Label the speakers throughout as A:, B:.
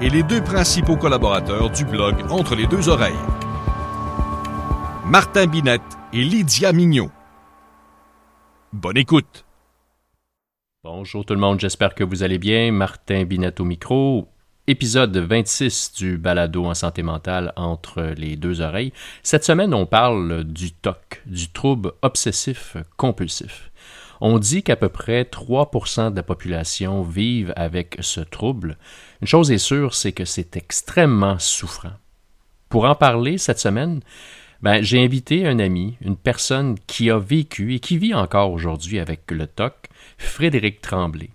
A: et les deux principaux collaborateurs du blog Entre les deux oreilles. Martin Binette et Lydia Mignot. Bonne écoute.
B: Bonjour tout le monde, j'espère que vous allez bien. Martin Binette au micro. Épisode 26 du balado en santé mentale entre les deux oreilles. Cette semaine, on parle du TOC, du trouble obsessif compulsif. On dit qu'à peu près 3% de la population vivent avec ce trouble. Une chose est sûre, c'est que c'est extrêmement souffrant. Pour en parler cette semaine, ben, j'ai invité un ami, une personne qui a vécu et qui vit encore aujourd'hui avec le TOC, Frédéric Tremblay.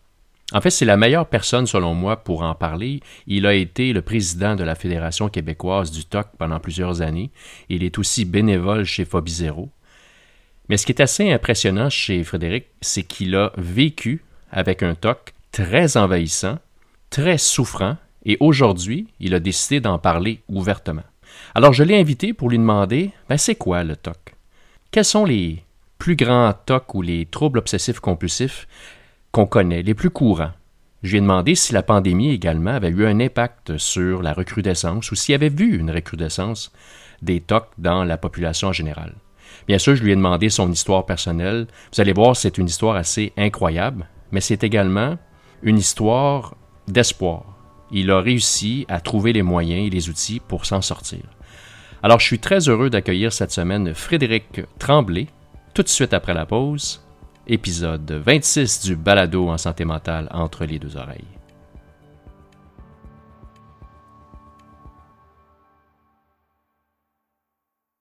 B: En fait, c'est la meilleure personne, selon moi, pour en parler. Il a été le président de la Fédération québécoise du TOC pendant plusieurs années. Il est aussi bénévole chez Phobie Zéro. Mais ce qui est assez impressionnant chez Frédéric, c'est qu'il a vécu avec un TOC très envahissant, très souffrant, et aujourd'hui, il a décidé d'en parler ouvertement. Alors je l'ai invité pour lui demander, ben c'est quoi le TOC? Quels sont les plus grands TOC ou les troubles obsessifs compulsifs qu'on connaît, les plus courants? Je lui ai demandé si la pandémie également avait eu un impact sur la recrudescence ou s'il y avait vu une recrudescence des TOC dans la population en général. Bien sûr, je lui ai demandé son histoire personnelle. Vous allez voir, c'est une histoire assez incroyable, mais c'est également une histoire d'espoir. Il a réussi à trouver les moyens et les outils pour s'en sortir. Alors, je suis très heureux d'accueillir cette semaine Frédéric Tremblay, tout de suite après la pause, épisode 26 du balado en santé mentale entre les deux oreilles.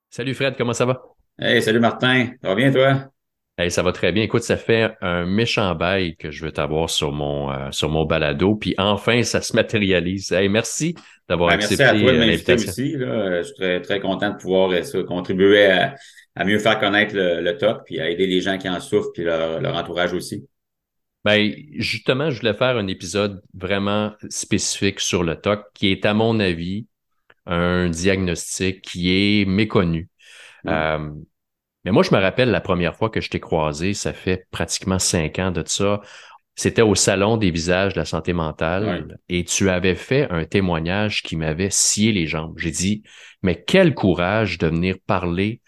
B: Salut Fred, comment ça va?
C: Hey, salut Martin. Ça bien, toi?
B: Hey, ça va très bien. Écoute, ça fait un méchant bail que je veux t'avoir sur mon euh, sur mon balado, puis enfin ça se matérialise. Hey, merci d'avoir
C: Ben,
B: accepté
C: merci à toi de
B: euh,
C: m'inviter
B: l'invitation.
C: aussi. Là. Je suis très, très content de pouvoir euh, ça, contribuer à, à mieux faire connaître le, le TOC, puis à aider les gens qui en souffrent, puis leur, leur entourage aussi.
B: Ben, justement, je voulais faire un épisode vraiment spécifique sur le TOC, qui est, à mon avis, un diagnostic qui est méconnu.
C: Mm.
B: Euh, mais moi, je me rappelle la première fois que je t'ai croisé, ça fait pratiquement cinq ans de ça. C'était au Salon des visages de la santé mentale et tu avais fait un témoignage qui m'avait scié les jambes. J'ai dit, mais quel courage de venir parler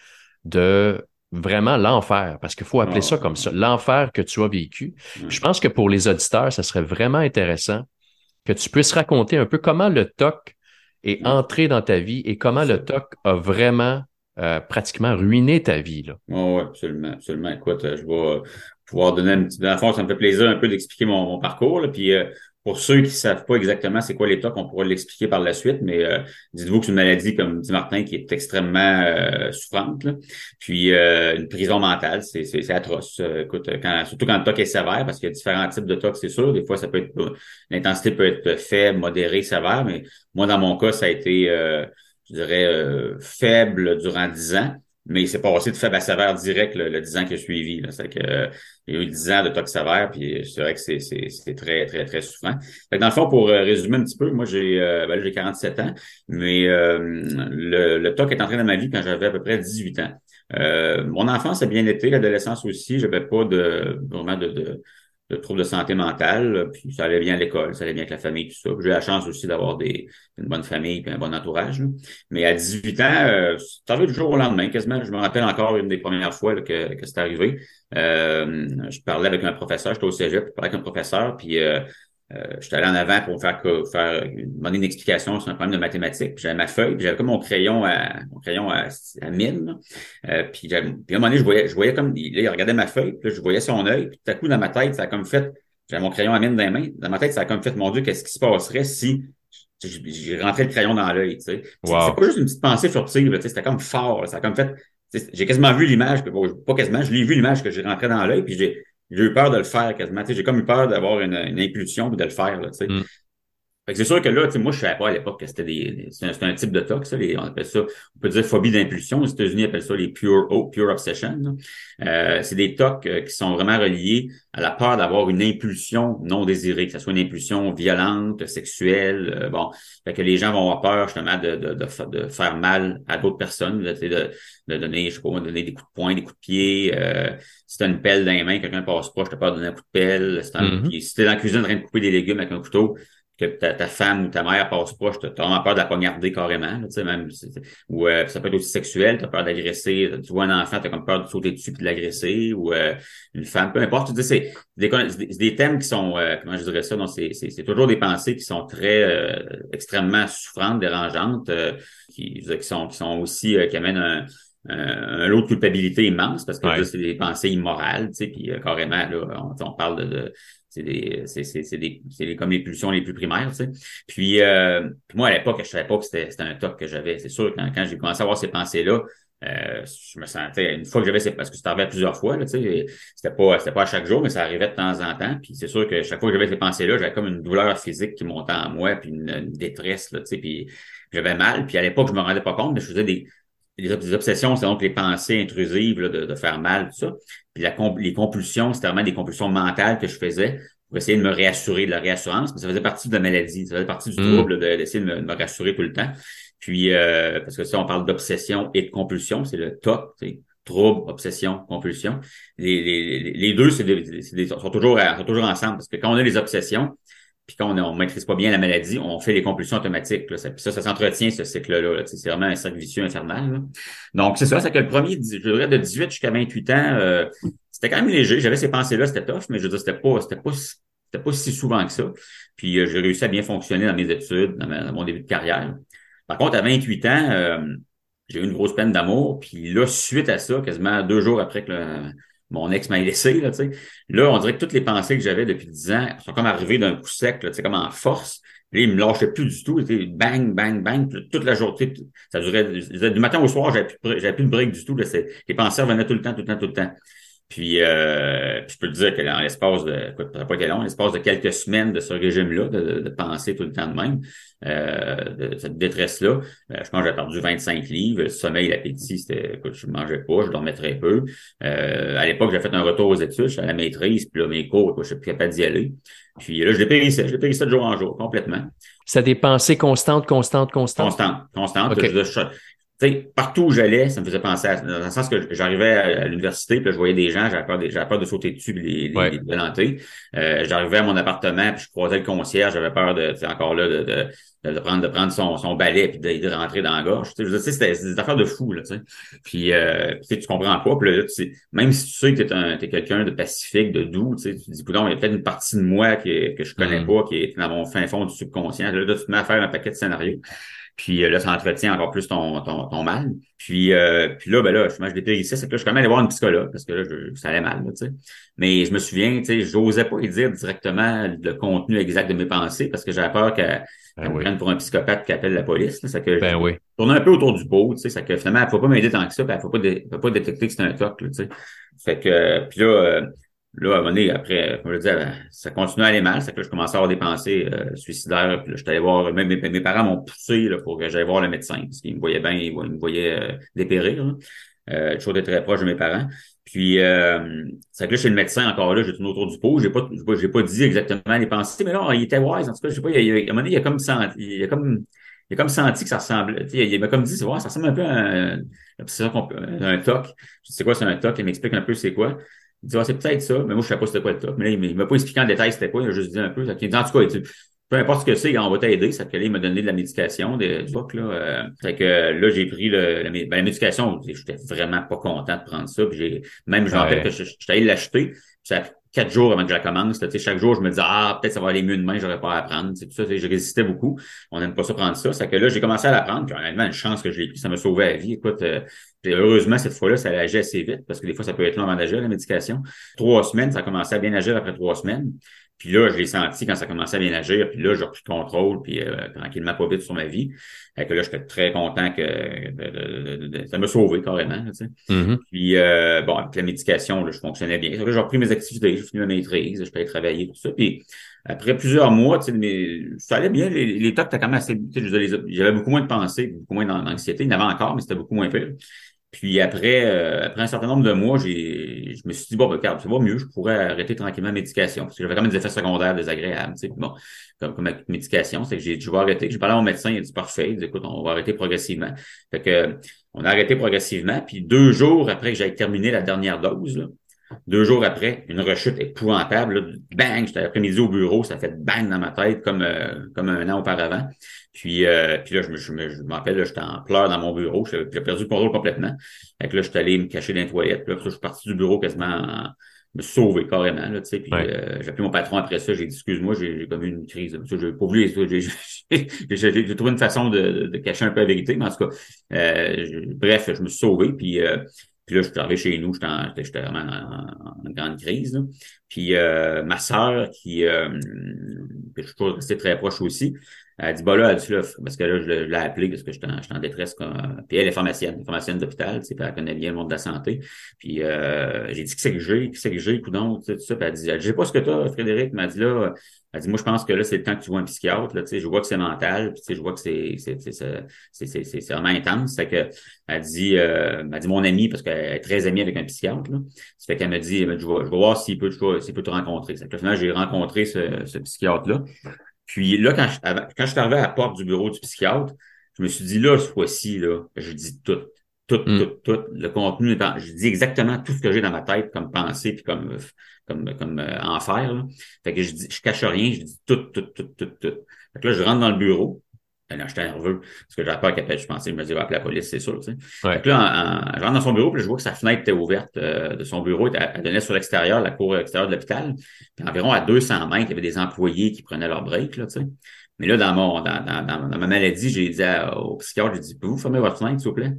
B: de vraiment l'enfer, parce qu'il faut appeler
C: Ah,
B: ça comme ça, l'enfer que tu as vécu. Je pense que pour les auditeurs, ça serait vraiment intéressant que tu puisses raconter un peu comment le TOC est entré dans ta vie et comment le TOC a vraiment euh, pratiquement ruiné ta vie. Là.
C: Oui, ouais, absolument, absolument. Écoute, euh, je vais euh, pouvoir donner un petit. Le fond, ça me fait plaisir un peu d'expliquer mon, parcours. Là. Puis euh, pour ceux qui ne savent pas exactement c'est quoi TOC, on pourra l'expliquer par la suite. Mais euh, dites-vous que c'est une maladie, comme dit Martin, qui est extrêmement euh, souffrante. Là. Puis euh, une prison mentale, c'est, atroce. Écoute, quand, surtout quand le TOC est sévère, parce qu'il y a différents types de TOC, c'est sûr. Des fois, ça peut être l'intensité peut être faible, modérée, sévère. Mais moi, dans mon cas, ça a été. Euh, je dirais, euh, faible durant 10 ans, mais c'est passé de faible à sévère direct le, le 10 ans qui a suivi. Là. C'est que, euh, il y a eu 10 ans de tox sévère, puis c'est vrai que c'est, c'est, c'est très, très, très souffrant. Fait que dans le fond, pour euh, résumer un petit peu, moi j'ai euh, ben là, j'ai 47 ans, mais euh, le, le TOC est entré dans ma vie quand j'avais à peu près 18 ans. Euh, mon enfance a bien été, l'adolescence aussi, j'avais pas de vraiment de, de de troubles de santé mentale, puis ça allait bien à l'école, ça allait bien avec la famille, tout ça. J'ai eu la chance aussi d'avoir des, une bonne famille puis un bon entourage. Mais à 18 ans, euh, c'est arrivé du jour au lendemain, quasiment. Je me rappelle encore une des premières fois là, que, que c'est arrivé. Euh, je parlais avec un professeur, j'étais au cégep, je parlais avec un professeur, puis euh, euh, j'étais allé en avant pour faire, faire demander une explication sur un problème de mathématiques. J'avais ma feuille, j'avais comme mon crayon à mon crayon à, à mine. Euh, puis, puis à un moment donné, je voyais, je voyais comme là, il regardait ma feuille, puis là, je voyais son œil, puis tout à coup dans ma tête, ça a comme fait. J'avais mon crayon à mine dans les mains. Dans ma tête, ça a comme fait, mon Dieu, qu'est-ce qui se passerait si j'ai rentré le crayon dans l'œil, tu sais. C'est
B: Wow.
C: c'est pas juste une petite pensée furtive, tu sais, c'était comme fort, là, ça a comme fait. tu sais, J'ai quasiment vu l'image, que- bon, pas quasiment, je l'ai vu l'image que j'ai rentré dans l'œil, puis j'ai j'ai eu peur de le faire quasiment. J'ai comme eu peur d'avoir une, une impulsion puis de le faire. Là.
B: Mm.
C: C'est sûr que là, moi, je savais pas à l'époque que c'était des. C'est un, type de tox, ça, on appelle ça, on peut dire phobie d'impulsion. Aux États-Unis, ils appellent ça les pure oh, pure obsession. Euh, c'est des tocs euh, qui sont vraiment reliés à la peur d'avoir une impulsion non désirée, que ce soit une impulsion violente, sexuelle. Euh, bon, fait que les gens vont avoir peur justement de, de, de, faire mal à d'autres personnes, de, de, donner, je sais pas, donner des coups de poing, des coups de pied. Euh, si t'as une pelle dans les mains, quelqu'un passe proche, t'as peur de donner un coup de pelle. Si, mm-hmm. si t'es dans la cuisine en train de couper des légumes avec un couteau, que ta, femme ou ta mère passe proche, tu as vraiment peur de la poignarder carrément. sais, même, ou euh, ça peut être aussi sexuel, tu as peur d'agresser. Tu vois un enfant, tu as comme peur de sauter dessus et de l'agresser, ou euh, une femme, peu importe. Tu c'est des, thèmes qui sont, euh, comment je dirais ça, c'est toujours des pensées qui sont très extrêmement souffrantes, dérangeantes, qui, qui, sont, qui sont aussi, qui amènent un, un lot de culpabilité immense parce que c'est des pensées immorales, tu sais, puis carrément, là, on, parle de c'est des, c'est, c'est, c'est des, c'est comme les pulsions les plus primaires, tu sais. Puis, euh, moi, à l'époque, je savais pas que c'était, c'était un toc que j'avais. C'est sûr, quand, quand j'ai commencé à avoir ces pensées-là, euh, je me sentais, une fois que j'avais ces, parce que ça arrivait plusieurs fois, là, tu sais, c'était pas, c'était pas à chaque jour, mais ça arrivait de temps en temps. Puis c'est sûr que chaque fois que j'avais ces pensées-là, j'avais comme une douleur physique qui montait en moi, puis une, détresse, là, tu sais, puis j'avais mal. Puis à l'époque, je me rendais pas compte, mais je faisais des, des obsessions, c'est donc les pensées intrusives de, de, faire mal, tout ça. Puis la, les compulsions, c'était vraiment des compulsions mentales que je faisais pour essayer de me réassurer de la réassurance, mais ça faisait partie de la maladie, ça faisait partie du mm. trouble d'essayer de, me, rassurer tout le temps. Puis, euh, parce que ça, on parle d'obsession et de compulsion, c'est le top, c'est trouble, obsession, compulsion. Les, les, les deux, c'est des, sont, toujours, sont toujours ensemble, parce que quand on a les obsessions, puis quand on ne maîtrise pas bien la maladie, on fait les compulsions automatiques. Là. Ça, ça, ça s'entretient, ce cycle-là. c'est vraiment un cercle vicieux infernal. Donc, c'est ça, c'est que le premier, je dirais, de 18 jusqu'à 28 ans, euh, c'était quand même léger. J'avais ces pensées-là, c'était tough, mais je veux dire, c'était pas, c'était pas, c'était pas si souvent que ça. Puis euh, j'ai réussi à bien fonctionner dans mes études, dans, mon début de carrière. Par contre, à 28 ans, euh, j'ai eu une grosse peine d'amour. Puis là, suite à ça, quasiment deux jours après que le, mon ex m'a laissé, là, tu sais. Là, on dirait que toutes les pensées que j'avais depuis dix ans sont comme arrivées d'un coup sec, là, tu sais, comme en force. Là, il me lâchait plus du tout. Était bang, bang, bang, toute la journée. Ça durait du matin au soir, j'avais plus, plus de break du tout. Là, les pensées revenaient tout le temps, tout le temps, tout le temps. Puis, euh, je peux te dire que dans l'espace de, écoute, pas long, l'espace de quelques semaines de ce régime-là, de, de, penser tout le temps de même, euh, de cette détresse-là, euh, je pense que j'ai perdu 25 livres. Le sommeil, l'appétit, c'était, écoute, je mangeais pas, je dormais très peu. Euh, à l'époque, j'ai fait un retour aux études, je à la maîtrise, puis là, mes cours, je suis plus capable d'y aller. Puis là, je l'ai périssé, je l'ai périssé de jour en jour, complètement.
B: Ça des pensées constantes, constantes, constantes?
C: Constantes, constantes. Okay partout où j'allais, ça me faisait penser à, dans le sens que j'arrivais à, l'université, puis je voyais des gens, j'avais peur, peur de sauter dessus, les, les, les euh, j'arrivais à mon appartement, puis je croisais le concierge, j'avais peur de, encore là, de, de, de, prendre, de prendre son, son balai, puis de, de rentrer dans la gorge. Tu sais, c'était des affaires de fou, là, tu sais. Puis, euh, tu comprends pas, puis là, tu même si tu sais que t'es un, t'es quelqu'un de pacifique, de doux, tu sais, tu te dis, il y a peut-être une partie de moi que, que je connais mm. pas, qui est dans mon fin fond du subconscient. Là, tu te mets à faire un paquet de scénarios. Puis euh, là, ça entretient encore plus ton, ton, ton mal. Puis, euh, puis là, ben là, je, je dépérissais, c'est que là, je suis quand même allé voir une psychologue parce que là, je, ça allait mal, tu sais. Mais je me souviens, tu sais, j'osais pas lui dire directement le contenu exact de mes pensées parce que j'avais peur qu'elle ben me pour un psychopathe qui appelle la police. Ça que
B: ben oui.
C: tournais un peu autour du pot, tu sais, ça que finalement, elle ne faut pas m'aider tant que ça, puis elle ne faut pas, détecter que c'est un toc, tu sais. Fait que, puis là, euh, Là, à un moment donné, après, comme je disais, ben, ça continue à aller mal. C'est que je commençais à avoir des pensées euh, suicidaires. Puis là, allé voir, même mes, parents m'ont poussé là, pour que j'aille voir le médecin, parce qu'ils me voyaient bien, ils, me voyaient euh, dépérir. Euh, toujours très proche de mes parents. Puis, euh, c'est que là, chez le médecin, encore là, j'ai tourné autour du pot. J'ai pas, j'ai pas dit exactement les pensées, mais là, il était wise. En tout cas, je sais pas, il, il, à un moment donné, il a comme senti, il a comme, il a comme senti que ça ressemblait. Il, il m'a comme dit, c'est ouais, ça ressemble un peu à un, un, toc. Je sais quoi, c'est un toc? Il m'explique un peu c'est quoi. Il dit, ah, c'est peut-être ça, mais moi, je sais pas c'était quoi le top. Mais là, il m'a pas expliqué en détail c'était quoi, il a juste dit un peu. Il dit, en tout cas, peu importe ce que c'est, on va t'aider. Ça fait que là, il m'a donné de la médication, de, du là. Euh, fait que là, j'ai pris le, la, ben, la médication. J'étais vraiment pas content de prendre ça. Puis j'ai, même, je rappelle que j'étais allé l'acheter. Ça a quatre jours avant que je la commence. Là, chaque jour, je me disais, ah, peut-être ça va aller mieux demain, j'aurais pas à prendre. C'est tout ça. Je résistais beaucoup. On n'aime pas ça prendre ça. C'est que là, j'ai commencé à la prendre. Puis honnêtement, une chance que je l'ai pris. Ça m'a sauvé la vie. Écoute, euh, heureusement, cette fois-là, ça a agi assez vite parce que des fois, ça peut être long avant d'agir, la médication. Trois semaines, ça a commencé à bien agir après trois semaines. Puis là, je l'ai senti quand ça commençait à bien agir. Puis là, j'ai repris le contrôle, puis euh, tranquillement pas vite sur ma vie. Fait que là, j'étais très content que ça m'a sauvé carrément. Tu sais.
B: Mm-hmm.
C: Puis euh, bon, avec la médication, là, je fonctionnais bien. Là, j'ai repris mes activités, j'ai fini ma maîtrise, je peux travailler, tout ça. Puis après plusieurs mois, tu sais, mais ça allait bien. Les, les tocs étaient quand même assez. J'avais beaucoup moins de pensées, beaucoup moins d'anxiété. Il y en avait encore, mais c'était beaucoup moins pire. Puis après, euh, après un certain nombre de mois, j'ai, je me suis dit, bon, ben, regarde, ça va mieux, je pourrais arrêter tranquillement la médication. Parce que j'avais quand même des effets secondaires désagréables. Tu sais. Bon, comme, comme médication, c'est que j'ai, vais arrêter. J'ai parlé à mon médecin, il a dit parfait, il dit, écoute, on va arrêter progressivement. Fait que on a arrêté progressivement. Puis deux jours après que j'aille terminé la dernière dose, là, deux jours après, une rechute épouvantable. Là, bang, j'étais après-midi au bureau, ça fait bang dans ma tête comme, euh, comme un an auparavant. Puis, euh, puis là, je me, je me, je m'appelle, j'étais en pleurs dans mon bureau. J'ai perdu le contrôle complètement. Fait que là, je suis allé me cacher dans les toilettes. Puis là, je suis parti du bureau quasiment en, me sauver carrément. Là, tu sais, puis euh, j'ai appelé mon patron après ça, j'ai dit excuse-moi, j'ai, comme eu une crise. J'ai pas voulu, j'ai, trouvé une façon de, de, cacher un peu la vérité, mais en tout cas, euh, bref, je me suis sauvé. Puis puis là, je suis arrivé chez nous, j'étais, vraiment en, grande crise. Là. Puis euh, ma sœur, qui euh, je toujours resté très proche aussi, elle dit, bah là, elle dit, là, parce que là, je, l'ai appelé parce que j'étais en, en, détresse. Puis elle est pharmacienne, pharmacienne d'hôpital, tu sais, puis elle connaît bien le monde de la santé. Puis euh, j'ai dit, qui c'est que j'ai, qui c'est que j'ai, coudon, tout ça. Puis elle dit, j'ai pas ce que t'as, Frédéric. m'a dit, là, elle dit, moi, je pense que là, c'est le temps que tu vois un psychiatre, là, tu sais, je vois que c'est mental, puis tu sais, je vois que c'est, c'est, c'est, c'est, vraiment intense. C'est que, elle dit, euh, dit, mon ami, parce qu'elle est très amie avec un psychiatre, là. Ça fait qu'elle me dit, je vais, je voir s'il peut, peut te rencontrer. C'est que finalement, j'ai rencontré ce psychiatre-là. Puis là, quand je, quand je suis arrivé à la porte du bureau du psychiatre, je me suis dit, là, ce fois-ci, là, je dis tout, tout, mm. tout, tout. Le contenu, je dis exactement tout ce que j'ai dans ma tête comme pensée puis comme, comme, comme euh, enfer. Là. Fait que je dis, je cache rien, je dis tout, tout, tout, tout, tout. Fait que là, je rentre dans le bureau. Ben là, j'étais nerveux parce que j'avais peur qu'elle Je pensais, je me disais, va appeler la police, c'est sûr. Tu sais. Fait que là, je rentre dans son bureau, puis je vois que sa fenêtre était ouverte euh, de son bureau. Elle, donnait sur l'extérieur, la cour extérieure de l'hôpital. Puis environ à 200 mètres, il y avait des employés qui prenaient leur break. Là, tu sais. Mais là, dans, mon, dans, dans, dans, ma maladie, j'ai dit au psychiatre, j'ai dit, pouvez-vous fermer votre fenêtre, s'il vous plaît?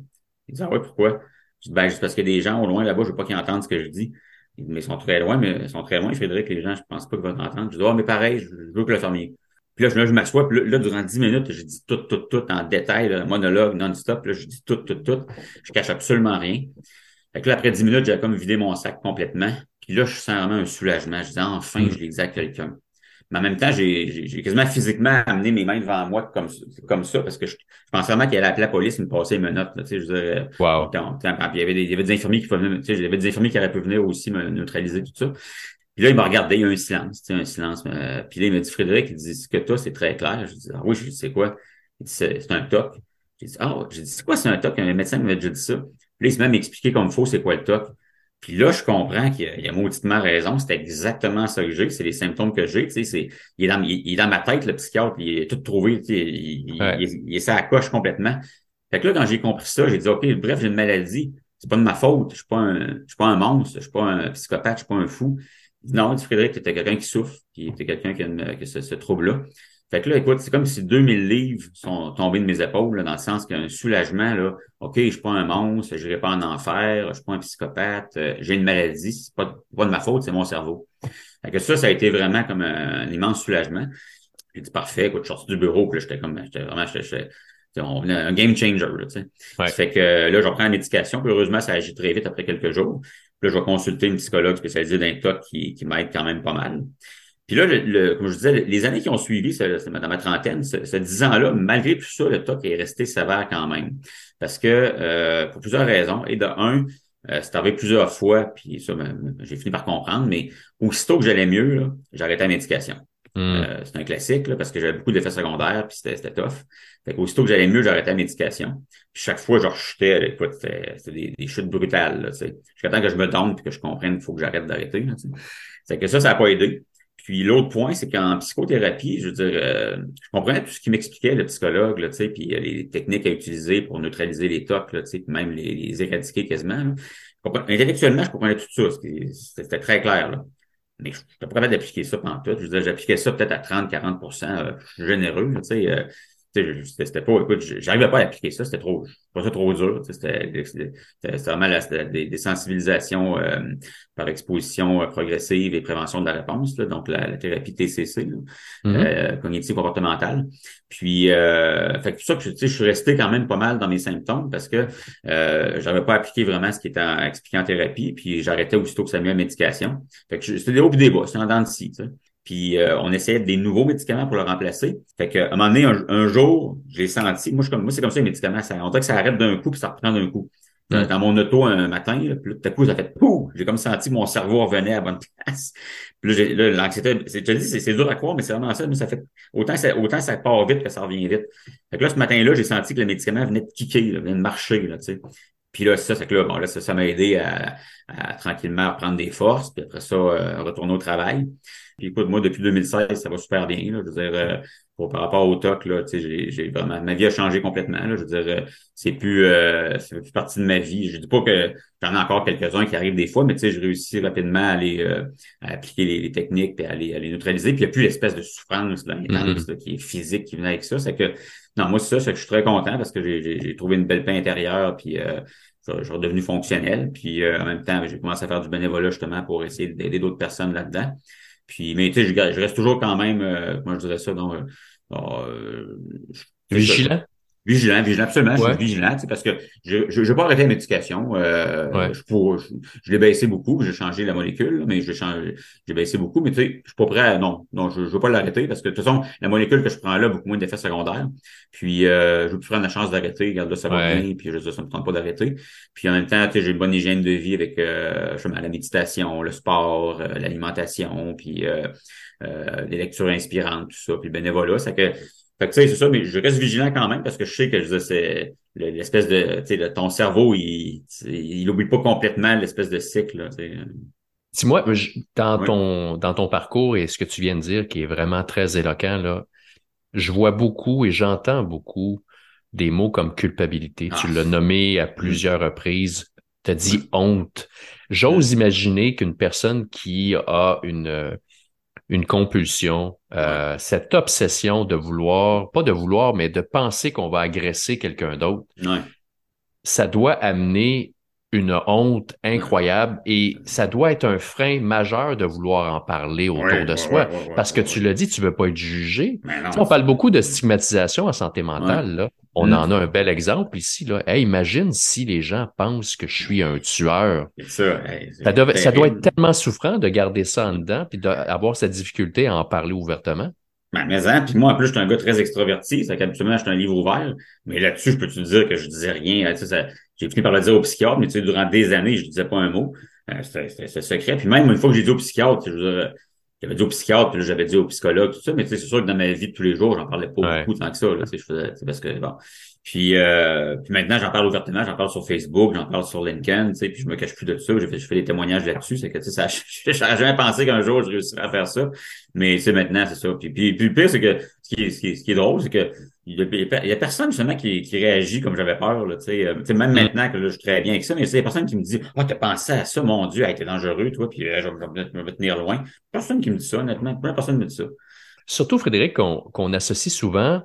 C: Il dit, ah ouais, pourquoi? Je dis, ben, juste parce a des gens au loin là-bas, je veux pas qu'ils entendent ce que je dis. Il dit, mais ils sont très loin, mais ils sont très loin, Frédéric, les gens, je pense pas qu'ils vont t'entendre. Je dis, oh, mais pareil, je, veux que le fermier. Puis là, je, je m'assois, puis là, durant dix minutes, je dis tout, tout, tout en détail, là, monologue non-stop. Là, je dis tout, tout, tout. Je cache absolument rien. Fait que là, après dix minutes, j'ai comme vidé mon sac complètement. Puis là, je sens vraiment un soulagement. Je dis, enfin, je l'ai dit à quelqu'un. Mais en même temps, j'ai quasiment physiquement amené mes mains devant moi comme, comme ça, parce que je, je pensais vraiment qu'il allait appeler la police et me passer mes notes. tu sais, je veux
B: wow.
C: il, y avait des, il y avait des infirmiers qui pouvaient tu sais, il y avait des infirmiers qui auraient pu venir aussi me neutraliser, tout ça. Puis là, il m'a regardé, il y a un silence, tu sais, un silence. Euh, puis là, il m'a dit, Frédéric, il dit, ce que toi, c'est très clair. Je dis, ah oui, je dis, c'est quoi? Il dit, c'est un TOC. J'ai dit, ah, j'ai dit, c'est quoi, c'est un TOC? Un médecin m'a déjà dit ça. Puis là, il s'est même expliqué comme il faut, c'est quoi le TOC. Puis là, je comprends qu'il a, il a mauditement raison. C'est exactement ça que j'ai. C'est les symptômes que j'ai. Tu sais, c'est, il, est dans, il, est dans ma tête, le psychiatre. Il est tout trouvé. Tu sais, il, il, il, est ça à coche complètement. Fait que là, quand j'ai compris ça, j'ai dit, OK, bref, j'ai une maladie. C'est pas de ma faute. Je suis pas un, je suis pas un monstre. Je suis pas un psychopathe. Je suis pas un fou. Non, dit Frédéric, tu étais quelqu'un qui souffre, qui était quelqu'un qui a, une, qui a ce, ce trouble-là. Fait que là, écoute, c'est comme si 2000 livres sont tombés de mes épaules, là, dans le sens qu'il y a un soulagement, là. OK, je suis pas un monstre, je n'irai pas en enfer, je suis pas un psychopathe, euh, j'ai une maladie, c'est pas, pas de ma faute, c'est mon cerveau. Fait que ça, ça a été vraiment comme un, immense soulagement. J'ai dit, parfait, écoute, je suis sorti du bureau, puis là, j'étais comme, j'étais vraiment, j'étais, on venait un game changer, là, tu sais. Ouais. Fait que là, je reprends la médication, puis heureusement, ça agit très vite après quelques jours. Là, je vais consulter une psychologue spécialisée d'un TOC qui, qui m'aide quand même pas mal. Puis là, le, comme je disais, les années qui ont suivi, c'est dans ma trentaine, ce, dix ans-là, malgré tout ça, le TOC est resté sévère quand même. Parce que, euh, pour plusieurs raisons. Et de un, euh, c'est arrivé plusieurs fois, puis ça, j'ai fini par comprendre, mais aussitôt que j'allais mieux, arrêté la médication. Hmm. Euh, c'est un classique, là, parce que j'avais beaucoup d'effets secondaires, puis c'était tough. Fait qu'aussitôt que j'allais mieux, j'arrêtais la médication. Puis chaque fois, je rechutais, écoute, c'était des, des, chutes brutales, là, Jusqu'à temps que je me donne puis que je comprenne qu'il faut que j'arrête d'arrêter, C'est que ça, ça n'a pas aidé. Puis l'autre point, c'est qu'en psychothérapie, je veux dire, euh, je comprenais tout ce qui m'expliquait le psychologue, là, puis euh, les techniques à utiliser pour neutraliser les tocs, là, puis même les, les, éradiquer quasiment. Intellectuellement, je comprenais tout ça. C'était très clair. Là. Je n'étais pas capable d'appliquer ça pendant tout. Je veux j'appliquais ça peut-être à 30-40% euh, généreux. Tu sais, c'était pas, écoute, j'arrivais pas à appliquer ça, c'était trop, pas ça trop dur. C'était vraiment des, des, sensibilisations euh, par exposition euh, progressive et prévention de la réponse, là, donc la, thérapie TCC, là, mm-hmm. euh, cognitive comportementale. Puis, euh, fait que tout ça, je, je suis resté quand même pas mal dans mes symptômes parce que euh, j'avais pas appliqué vraiment ce qui était expliqué en thérapie, puis j'arrêtais aussitôt que ça met médication. Fait que c'était des hauts et des bas, c'était en dents de scie, puis euh, on essayait des nouveaux médicaments pour le remplacer. Fait que, à un moment donné, un, jour, j'ai senti, moi, je, moi c'est comme ça les médicaments, ça, on dirait que ça arrête d'un coup puis ça reprend d'un coup. Dans mon auto un matin, là, puis tout à coup, ça fait pouf! J'ai comme senti que mon cerveau revenait à bonne place. Puis là, l'anxiété, je te dis, c'est dur à croire, mais c'est vraiment ça. Mais ça fait autant ça, autant ça part vite que ça revient vite. Fait que là, ce matin-là, j'ai senti que le médicament venait de kicker, là, venait de marcher, là, tu sais. Puis là, ça, c'est que là, bon, là, ça, m'a aidé à, à, tranquillement reprendre des forces, puis après ça, euh, retourner au travail. Puis écoute, moi, depuis 2016, ça va super bien. Là. Je veux dire, euh, pour, par rapport au TOC, là, j'ai, j'ai vraiment. Ma vie a changé complètement. Là. Je veux dire, euh, c'est plus euh, c'est plus partie de ma vie. Je dis pas que j'en ai encore quelques-uns qui arrivent des fois, mais tu sais, je réussis rapidement à aller euh, à appliquer les, techniques et à les, à les neutraliser. Puis il n'y a plus l'espèce de souffrance là, mm-hmm. qui est physique qui vient avec ça. C'est que non, moi, c'est ça, c'est que je suis très content parce que j'ai, j'ai, trouvé une belle paix intérieure. Puis je suis redevenu fonctionnel. Puis en même temps, j'ai commencé à faire du bénévolat justement pour essayer d'aider d'autres personnes là-dedans. Puis, mais tu sais, je, reste toujours quand même, euh, comment je dirais ça, donc, euh, euh
B: vigilant?
C: Vigilant, vigilant, absolument. Je suis vigilant, parce que je je, je pas arrêter la médication. Euh, je, pour, je, l'ai baissé beaucoup, j'ai changé la molécule, mais j'ai changé, j'ai baissé beaucoup, mais tu sais, je suis pas prêt à, non, non, je, je veux pas l'arrêter parce que de toute façon, la molécule que je prends là a beaucoup moins d'effets secondaires. Puis euh, je veux plus prendre la chance d'arrêter, regarde là, ça va bien, puis je ça me tente pas d'arrêter. Puis en même temps, tu sais, j'ai une bonne hygiène de vie avec euh, je la méditation, le sport, euh, l'alimentation, puis euh, euh, les lectures inspirantes, tout ça, puis le bénévolat. Ça que fait que, c'est ça, mais je reste vigilant quand même parce que je sais que je c'est l'espèce de, tu sais, ton cerveau, il, il oublie pas complètement l'espèce de cycle,
B: Dis-moi, dans ton, dans ton parcours et ce que tu viens de dire qui est vraiment très éloquent, là, je vois beaucoup et j'entends beaucoup des mots comme culpabilité. Tu ah. l'as nommé à plusieurs reprises. Tu as dit honte. J'ose imaginer qu'une personne qui a une, une compulsion, euh, cette obsession de vouloir, pas de vouloir, mais de penser qu'on va agresser quelqu'un d'autre, ça doit amener une honte incroyable et ça doit être un frein majeur de vouloir en parler autour de soi. parce que tu l'as dit, tu veux pas être jugé. on parle beaucoup de stigmatisation en santé mentale. Là. On mm. en a un bel exemple ici. Là. imagine si les gens pensent que je suis un tueur.
C: Ça,
B: ça, doit, ça, doit, être tellement souffrant de garder ça en dedans puis d'avoir cette difficulté à en parler ouvertement.
C: Ben, mais hein, puis moi, en plus, je suis un gars très extroverti, c'est qu'habituellement, je suis un livre ouvert, mais là-dessus, je peux te dire que je disais rien? j'ai fini par le dire au psychiatre, mais tu sais, durant des années, je disais pas un mot. Euh, c'était secret. Puis même une fois que j'ai dit au psychiatre, je veux dire, j'avais dit au psychiatre, puis j'avais dit au psychologue, tout ça, mais c'est sûr que dans ma vie de tous les jours, j'en parlais pas beaucoup tant que ça. Là, je faisais, parce que bon. Puis, euh, puis maintenant, j'en parle ouvertement, j'en parle sur Facebook, j'en parle sur LinkedIn, tu sais, puis je me cache plus de ça. Je fais, je fais des témoignages là-dessus. C'est que tu sais, ça, j'aurais jamais pensé qu'un jour je réussirais à faire ça. Mais c'est maintenant, c'est ça. Puis, puis, puis le pire, c'est que ce qui est, ce qui est, ce qui est drôle, c'est que il y, a, personne justement qui, qui réagit comme j'avais peur. Là, sais, euh, même mm. maintenant que là, je suis très bien avec ça, mais il y a personne qui me dit Ah, oh, t'as pensé à ça, mon Dieu, été dangereux, toi, puis euh, je, vais, me tenir loin. Personne qui me dit ça, honnêtement. Personne me dit ça.
B: Surtout, Frédéric, qu'on associe souvent,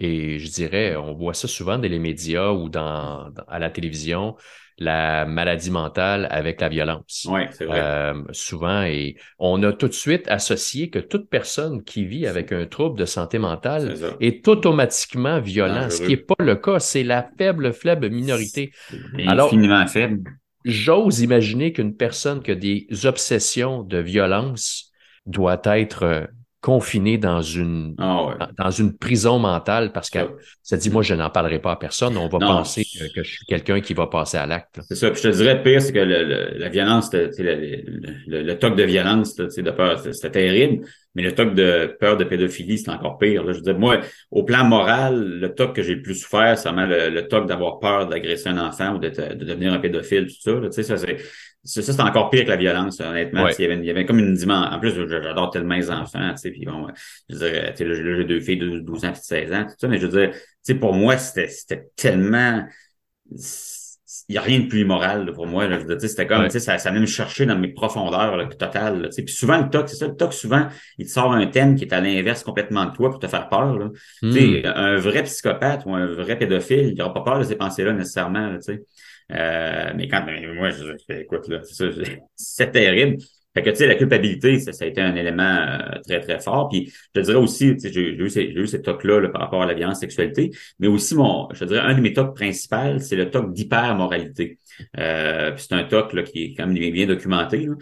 B: et je dirais, on voit ça souvent dans les médias ou dans, à la télévision, la maladie mentale avec la violence.
C: Oui, c'est vrai.
B: Euh, souvent, et on a tout de suite associé que toute personne qui vit avec un trouble de santé mentale est, automatiquement violent, ce qui n'est pas le cas. C'est la faible, faible minorité.
C: Alors, infiniment faible.
B: J'ose imaginer qu'une personne qui a des obsessions de violence doit être confiné dans une
C: ah
B: dans une prison mentale parce que ça. dit moi je n'en parlerai pas à personne. On va penser que, je suis quelqu'un qui va passer à l'acte
C: c'est ça. Puis je te dirais pire c'est que le, la violence le, le, le, toc de violence de peur c'était terrible. Mais le toc de peur de pédophilie c'est encore pire là. je veux dire moi au plan moral le toc que j'ai le plus souffert c'est vraiment le, toc d'avoir peur d'agresser un enfant ou de, de devenir un pédophile tout ça tu sais ça c'est ça, c'est encore pire que la violence, honnêtement. Il, y avait, il, y avait, comme une dimension. En plus, j'adore tellement les enfants, tu sais, puis bon, je veux dire, tu sais, j'ai deux filles de 12 ans et 16 ans, tout ça, mais je veux dire, tu sais, pour moi, c'était tellement il n'y a rien de plus immoral pour moi. C'était comme, ouais. ça, ça venait me chercher dans mes profondeurs là, totales. Puis souvent, le TOC, c'est ça, le TOC, souvent, il te sort un thème qui est à l'inverse complètement de toi pour te faire peur. Là. Mm. Un vrai psychopathe ou un vrai pédophile, il n'aura pas peur de ces pensées-là nécessairement. Là, euh, mais quand moi, je, écoute, là, c'est terrible. Fait que, tu sais, la culpabilité, ça, ça, a été un élément euh, très, très fort. Puis, je te dirais aussi, tu sais, j'ai eu, j'ai eu ces tocs-là par rapport à la violence sexualité, mais aussi, mon, je te dirais, un de mes tocs principaux, c'est le toc d'hypermoralité. Euh, puis c'est un toc là, qui est quand même bien, documenté. Là.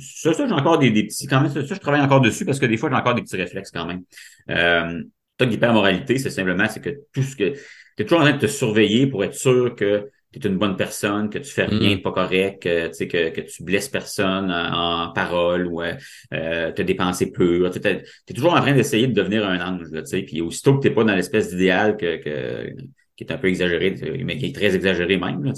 C: Ça, ça j'ai encore des, des, petits, quand même, ça, je travaille encore dessus parce que des fois, j'ai encore des petits réflexes quand même. Euh, toc d'hypermoralité, c'est simplement, c'est que tout ce que, tu es toujours en train de te surveiller pour être sûr que tu es une bonne personne, que tu fais rien de mm. pas correct, que, que, que tu blesses personne en, parole ou euh, te dépenser peu. Tu es, toujours en train d'essayer de devenir un ange. Là, puis aussitôt que tu pas dans l'espèce d'idéal que, que qui est un peu exagéré, mais qui est très exagéré même. Là,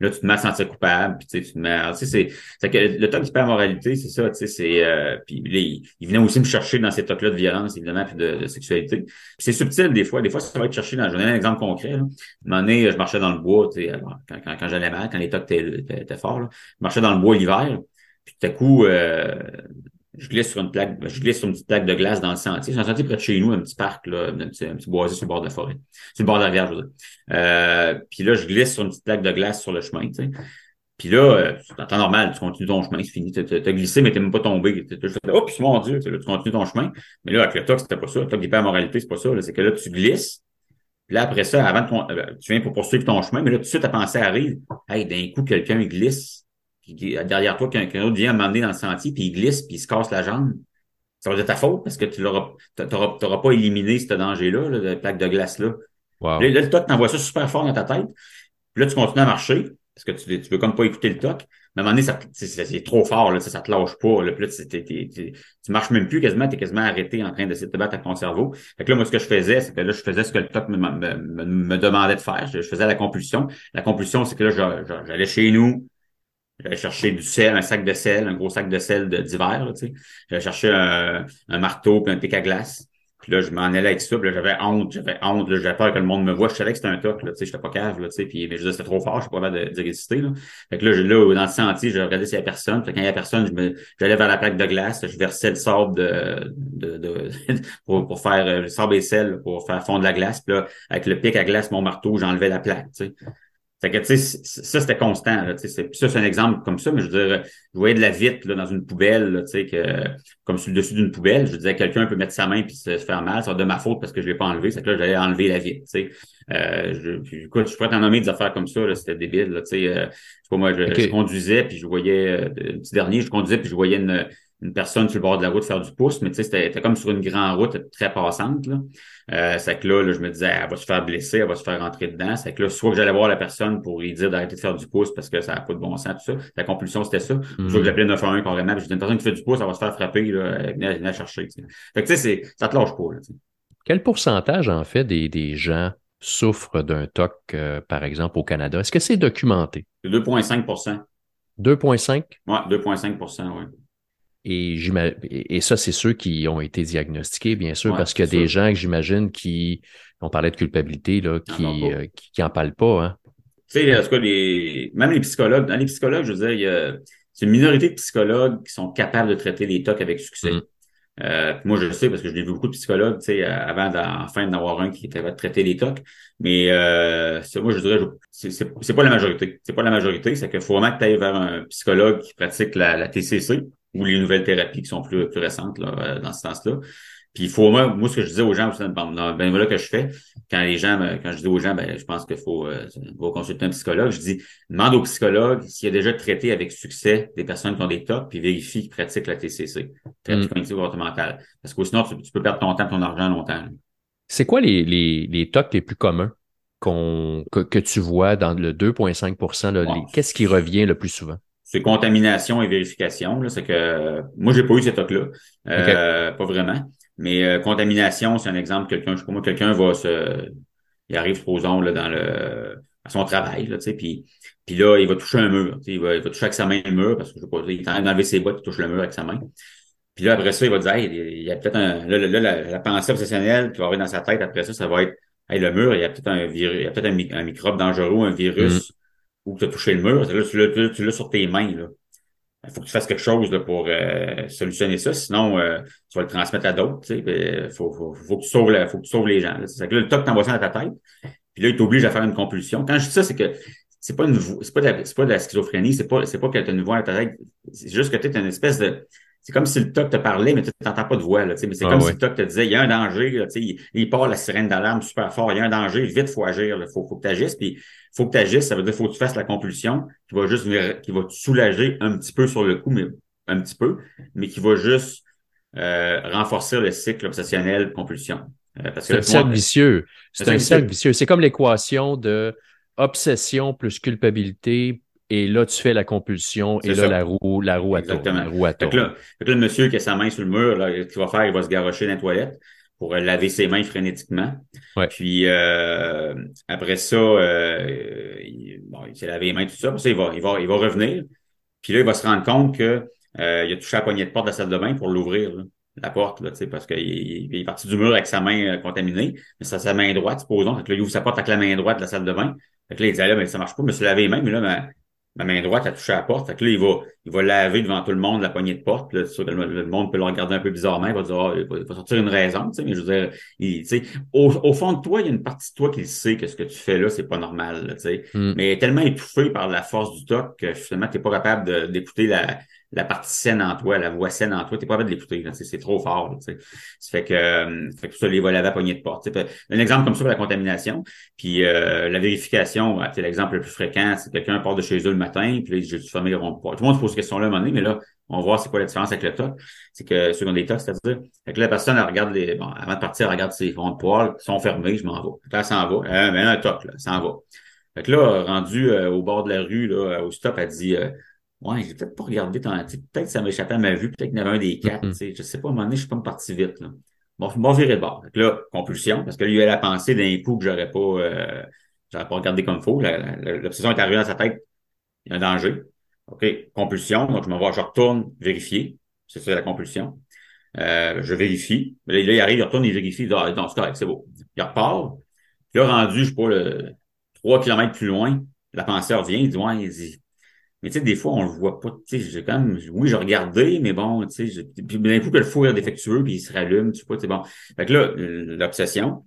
C: là tu te mets à sentir coupable, puis tu te mets. C'est, c'est que le top d'hypermoralité, c'est ça, tu sais, c'est. Euh, puis il, il, venait aussi me chercher dans ces tocs-là de violence, évidemment, puis de, sexualité. C'est subtil des fois. Des fois, ça va être cherché dans. Je vais donner un exemple concret. Là. À un moment donné, je marchais dans le bois, tu sais, quand, quand, quand j'allais mal, quand les tocs étaient, étaient, forts, là, je marchais dans le bois l'hiver, puis tout à coup, euh, je glisse sur une plaque, je glisse sur une petite plaque de glace dans le sentier. C'est un sentier près de chez nous, un petit parc, là, un petit, boisé sur le bord de la forêt. Sur le bord de la rivière, je veux dire. Euh, puis là, je glisse sur une petite plaque de glace sur le chemin. Puis là, euh, en temps normal, tu continues ton chemin, c'est fini. Tu as glissé, mais tu même pas tombé. Oh, puis mon Dieu, tu continues ton chemin. Mais là, avec le TOC, c'était pas ça. Le TOC moralité, c'est pas ça. C'est que là, tu glisses. Puis là, après ça, avant de euh, tu viens pour poursuivre ton chemin, mais là, tout de suite, ta pensée arrive. Hey, d'un coup, quelqu'un glisse puis derrière toi, qu'un autre vient m'emmener dans le sentier, puis il glisse, puis il se casse la jambe, ça va être ta faute parce que tu l'auras, t'auras pas éliminé ce danger-là, là, la plaque de glace-là. Wow. Là, le toc t'envoie ça super fort dans ta tête. Puis là, tu continues à marcher parce que tu, tu veux comme pas écouter le toc. Mais à un moment donné, c'est trop fort, là, ça, te lâche pas. Là, puis là, tu marches même plus quasiment, tu es quasiment arrêté en train d'essayer de te battre avec ton cerveau. Fait que là, moi, ce que je faisais, c'est que là, je faisais ce que le toc me, me, me, demandait de faire. Je, faisais la compulsion. La compulsion, c'est que là, j'allais chez nous, J'allais chercher du sel, un sac de sel, un gros sac de sel d'hiver, tu sais. Chercher un, un, marteau puis un pic à glace. Puis là, je m'en allais avec ça, puis là, j'avais honte, j'avais honte, j'avais peur que le monde me voit. Je savais que c'était un toc, là, tu sais, j'étais pas cave, là, tu sais, puis mais je disais, c'était trop fort, je suis pas capable de, résister, là. Fait que là, là, dans le sentier, je regardais s'il y a personne. Puis quand il y a personne, je me, j'allais vers la plaque de glace, je versais le sable de, de, de pour, pour faire euh, le sable et sel, pour faire fondre la glace. Puis là, avec le pic à glace, mon marteau, j'enlevais la plaque, tu sais. Fait que, tu sais, ça, c'était constant. Là, ça, c'est un exemple comme ça, mais je veux dire, je voyais de la vitre là, dans une poubelle, tu sais, que, comme sur le dessus d'une poubelle. Je disais, quelqu'un peut mettre sa main puis se, faire mal. C'est de ma faute parce que je l'ai pas enlevé. C'est que là, j'allais enlever la vitre, tu sais. Euh, je, écoute, je pourrais t'en nommer des affaires comme ça, c'était débile, là, tu sais. Euh, pas, moi, je, conduisais puis je voyais, euh, le petit dernier, je conduisais puis je voyais une, une personne sur le bord de la route faire du pouce, mais tu sais, c'était comme sur une grande route très passante. Là. Euh, c'est que là, je me disais, elle va se faire blesser, elle va se faire rentrer dedans. C'est que là, soit que j'allais voir la personne pour lui dire d'arrêter de faire du pouce parce que ça n'a pas de bon sens, tout ça. La compulsion, c'était ça. Mm Soit que j'appelais 911 carrément, puis je dis une personne qui fait du pouce, elle va se faire frapper, là, venez, la chercher. Fait que tu sais, ça te lâche pas. Là,
B: Quel pourcentage, en fait, des, des gens souffrent d'un TOC, euh, par exemple, au Canada? Est-ce que c'est documenté?
C: 2,5%
B: 2,5
C: Oui, 2,5% oui.
B: Et, et ça, c'est ceux qui ont été diagnostiqués, bien sûr, parce qu'il y a des gens que j'imagine qui, on parlait de culpabilité, là, qui, euh, qui, en parlent pas. Hein.
C: Tu sais, en tout cas, les, même les psychologues, dans les psychologues, je veux dire, il y a, c'est une minorité de psychologues qui sont capables de traiter les TOC avec succès. Mm. Euh, moi, je le sais parce que je l'ai vu beaucoup de psychologues, tu sais, avant d'enfin d'avoir un qui était de traiter les TOC. Mais euh, moi, je dirais, c'est pas la majorité. C'est pas la majorité. C'est qu'il faut vraiment que tu ailles vers un psychologue qui pratique la, la TCC, ou les nouvelles thérapies qui sont plus, plus récentes là, euh, dans ce sens-là. Puis il faut moi, moi, ce que je disais aux gens dans le bénévolat que je fais, quand les gens, quand je dis aux gens, ben, je pense qu'il faut, euh, consulter un psychologue, je dis, demande au psychologue s'il a déjà traité avec succès des personnes qui ont des TOC, puis vérifie qu'ils pratiquent la TCC, thérapie mm. cognitive comportementale. Parce que sinon, tu, peux perdre ton temps, ton argent longtemps.
B: C'est quoi les, les, les TOC les plus communs qu'on, que, que tu vois dans le 2,5% Qu'est-ce qui revient le plus souvent?
C: C'est contamination et vérification. C'est que moi, j'ai pas eu cet toc-là. Euh, pas vraiment. Mais euh, contamination, c'est un exemple. Quelqu'un, je sais pas moi, quelqu'un va se. Il arrive, supposons, là, dans le à son travail, là, tu sais, puis, puis là, il va toucher un mur. Il va, il va toucher avec sa main le mur parce que je sais pas, il est en train d'enlever ses bottes, il touche le mur avec sa main. Puis là, après ça, il va dire il y a peut-être un. Là, là, la, pensée obsessionnelle qui va arriver dans sa tête, après ça, ça va être hey, le mur, il y a peut-être un virus, il y a peut-être un, microbe dangereux, un virus. Mm ou que tu as touché le mur, là, tu l'as sur tes mains. Là. Il faut que tu fasses quelque chose là, pour euh, solutionner ça, sinon euh, tu vas le transmettre à d'autres. Il faut, faut, faut, que tu sauves faut que tu sauves les gens. C'est que là, le toc t'envoie ça dans ta tête, puis là, il t'oblige à faire une compulsion. Quand je dis ça, c'est que c'est pas une c'est pas de la, c'est pas de la schizophrénie, c'est pas c'est pas que tu as une voix dans ta tête, c'est juste que tu es une espèce de c'est comme si le toc te parlait, mais tu n'entends pas de voix. Là, mais c'est ah comme si le toc te disait, il y a un danger, là, il, il part la sirène d'alarme super fort, il y a un danger, vite, faut agir, il faut, faut que tu agisses. Puis faut que tu agisses, ça veut dire faut que tu fasses la compulsion, qui va juste qui va te soulager un petit peu sur le coup, mais un petit peu, mais qui va juste euh, renforcer le cycle obsessionnel compulsion.
B: Euh, c'est un cercle vicieux. C'est un cercle vicieux. C'est comme l'équation de obsession plus culpabilité et là, tu fais la compulsion et là, la roue, la roue à
C: Exactement.
B: La roue à
C: fait, que là, fait que là, le monsieur qui a sa main sur le mur, là, ce qu'il va faire, il va se garrocher dans la toilette pour laver ses mains frénétiquement.
B: Ouais.
C: Puis euh, après ça, euh, il, bon, il s'est lavé les mains, tout ça. Après ça, il va, il va, il va revenir. Puis là, il va se rendre compte que euh, il a touché la poignée de porte de la salle de bain pour l'ouvrir, la porte, là, parce qu'il il est parti du mur avec sa main euh, contaminée, mais c'est sa main droite, supposons. Fait que là, il ouvre sa porte avec la main droite de la salle de bain. Fait que là, il dit, ah, là, mais ça marche pas, me suis lavé les mains, mais là, ma, ma main droite a touché à la porte. Fait que là, il va, il va laver devant tout le monde la poignée de porte. Là, le, monde peut le regarder un peu bizarrement. Il va dire, ah, il, va, sortir une raison, tu sais, mais je veux dire, il, tu sais, au, au, fond de toi, il y a une partie de toi qui sait que ce que tu fais là, c'est pas normal, tu sais. Mm. Mais tellement étouffé par la force du toc que finalement, tu n'es pas capable d'écouter la, la partie saine en toi, la voix saine en toi, t'es pas capable de l'écouter. C'est trop fort. Ça fait que, euh, fait que ça, les laver à poignée de porte. Un exemple comme ça pour la contamination. Puis euh, la vérification, c'est l'exemple le plus fréquent, c'est quelqu'un part de chez eux le matin, puis là, j'ai dû fermer le rond de poil. Tout le monde se pose cette question-là à un moment donné, mais là, on va voir c'est quoi la différence avec le toc. C'est que ceux qui ont tocs, c'est-à-dire que la personne, elle regarde les. Bon, avant de partir, elle regarde ses ronds de poils, sont fermés, je m'en vais. Là, elle s'en va. Euh, mais là, un toc, là, s'en va. Fait que là, rendu euh, au bord de la rue, là, au stop, elle dit Ouais, j'ai peut-être pas regardé Peut-être que ça m'échappait à ma vue, peut-être qu'il y en avait un des quatre. Mm Je sais pas, à un moment donné, je suis pas parti vite. Là. Bon, bon virer de bord. là, compulsion, parce que lui, il a la pensée d'un coup que j'aurais pas euh, j'aurais pas regardé comme il faut. L'obsession est arrivée dans sa tête. Il y a un danger. OK, compulsion. Donc, je me vois, je retourne vérifier. C'est ça la compulsion. Euh, je vérifie. Là, il arrive, il retourne, il vérifie. Il dit, ah, non, c'est correct, c'est beau. Il repart. Puis là, rendu, je sais pas, le 3 km plus loin, la pensée revient. Il dit, ouais, il dit, mais tu sais, des fois, on le voit pas. Tu sais, j'ai quand même, oui, j'ai regardé, mais bon, tu sais, puis d'un coup que le four est défectueux, puis il se rallume, tu sais pas, c'est bon. Fait que là, l'obsession,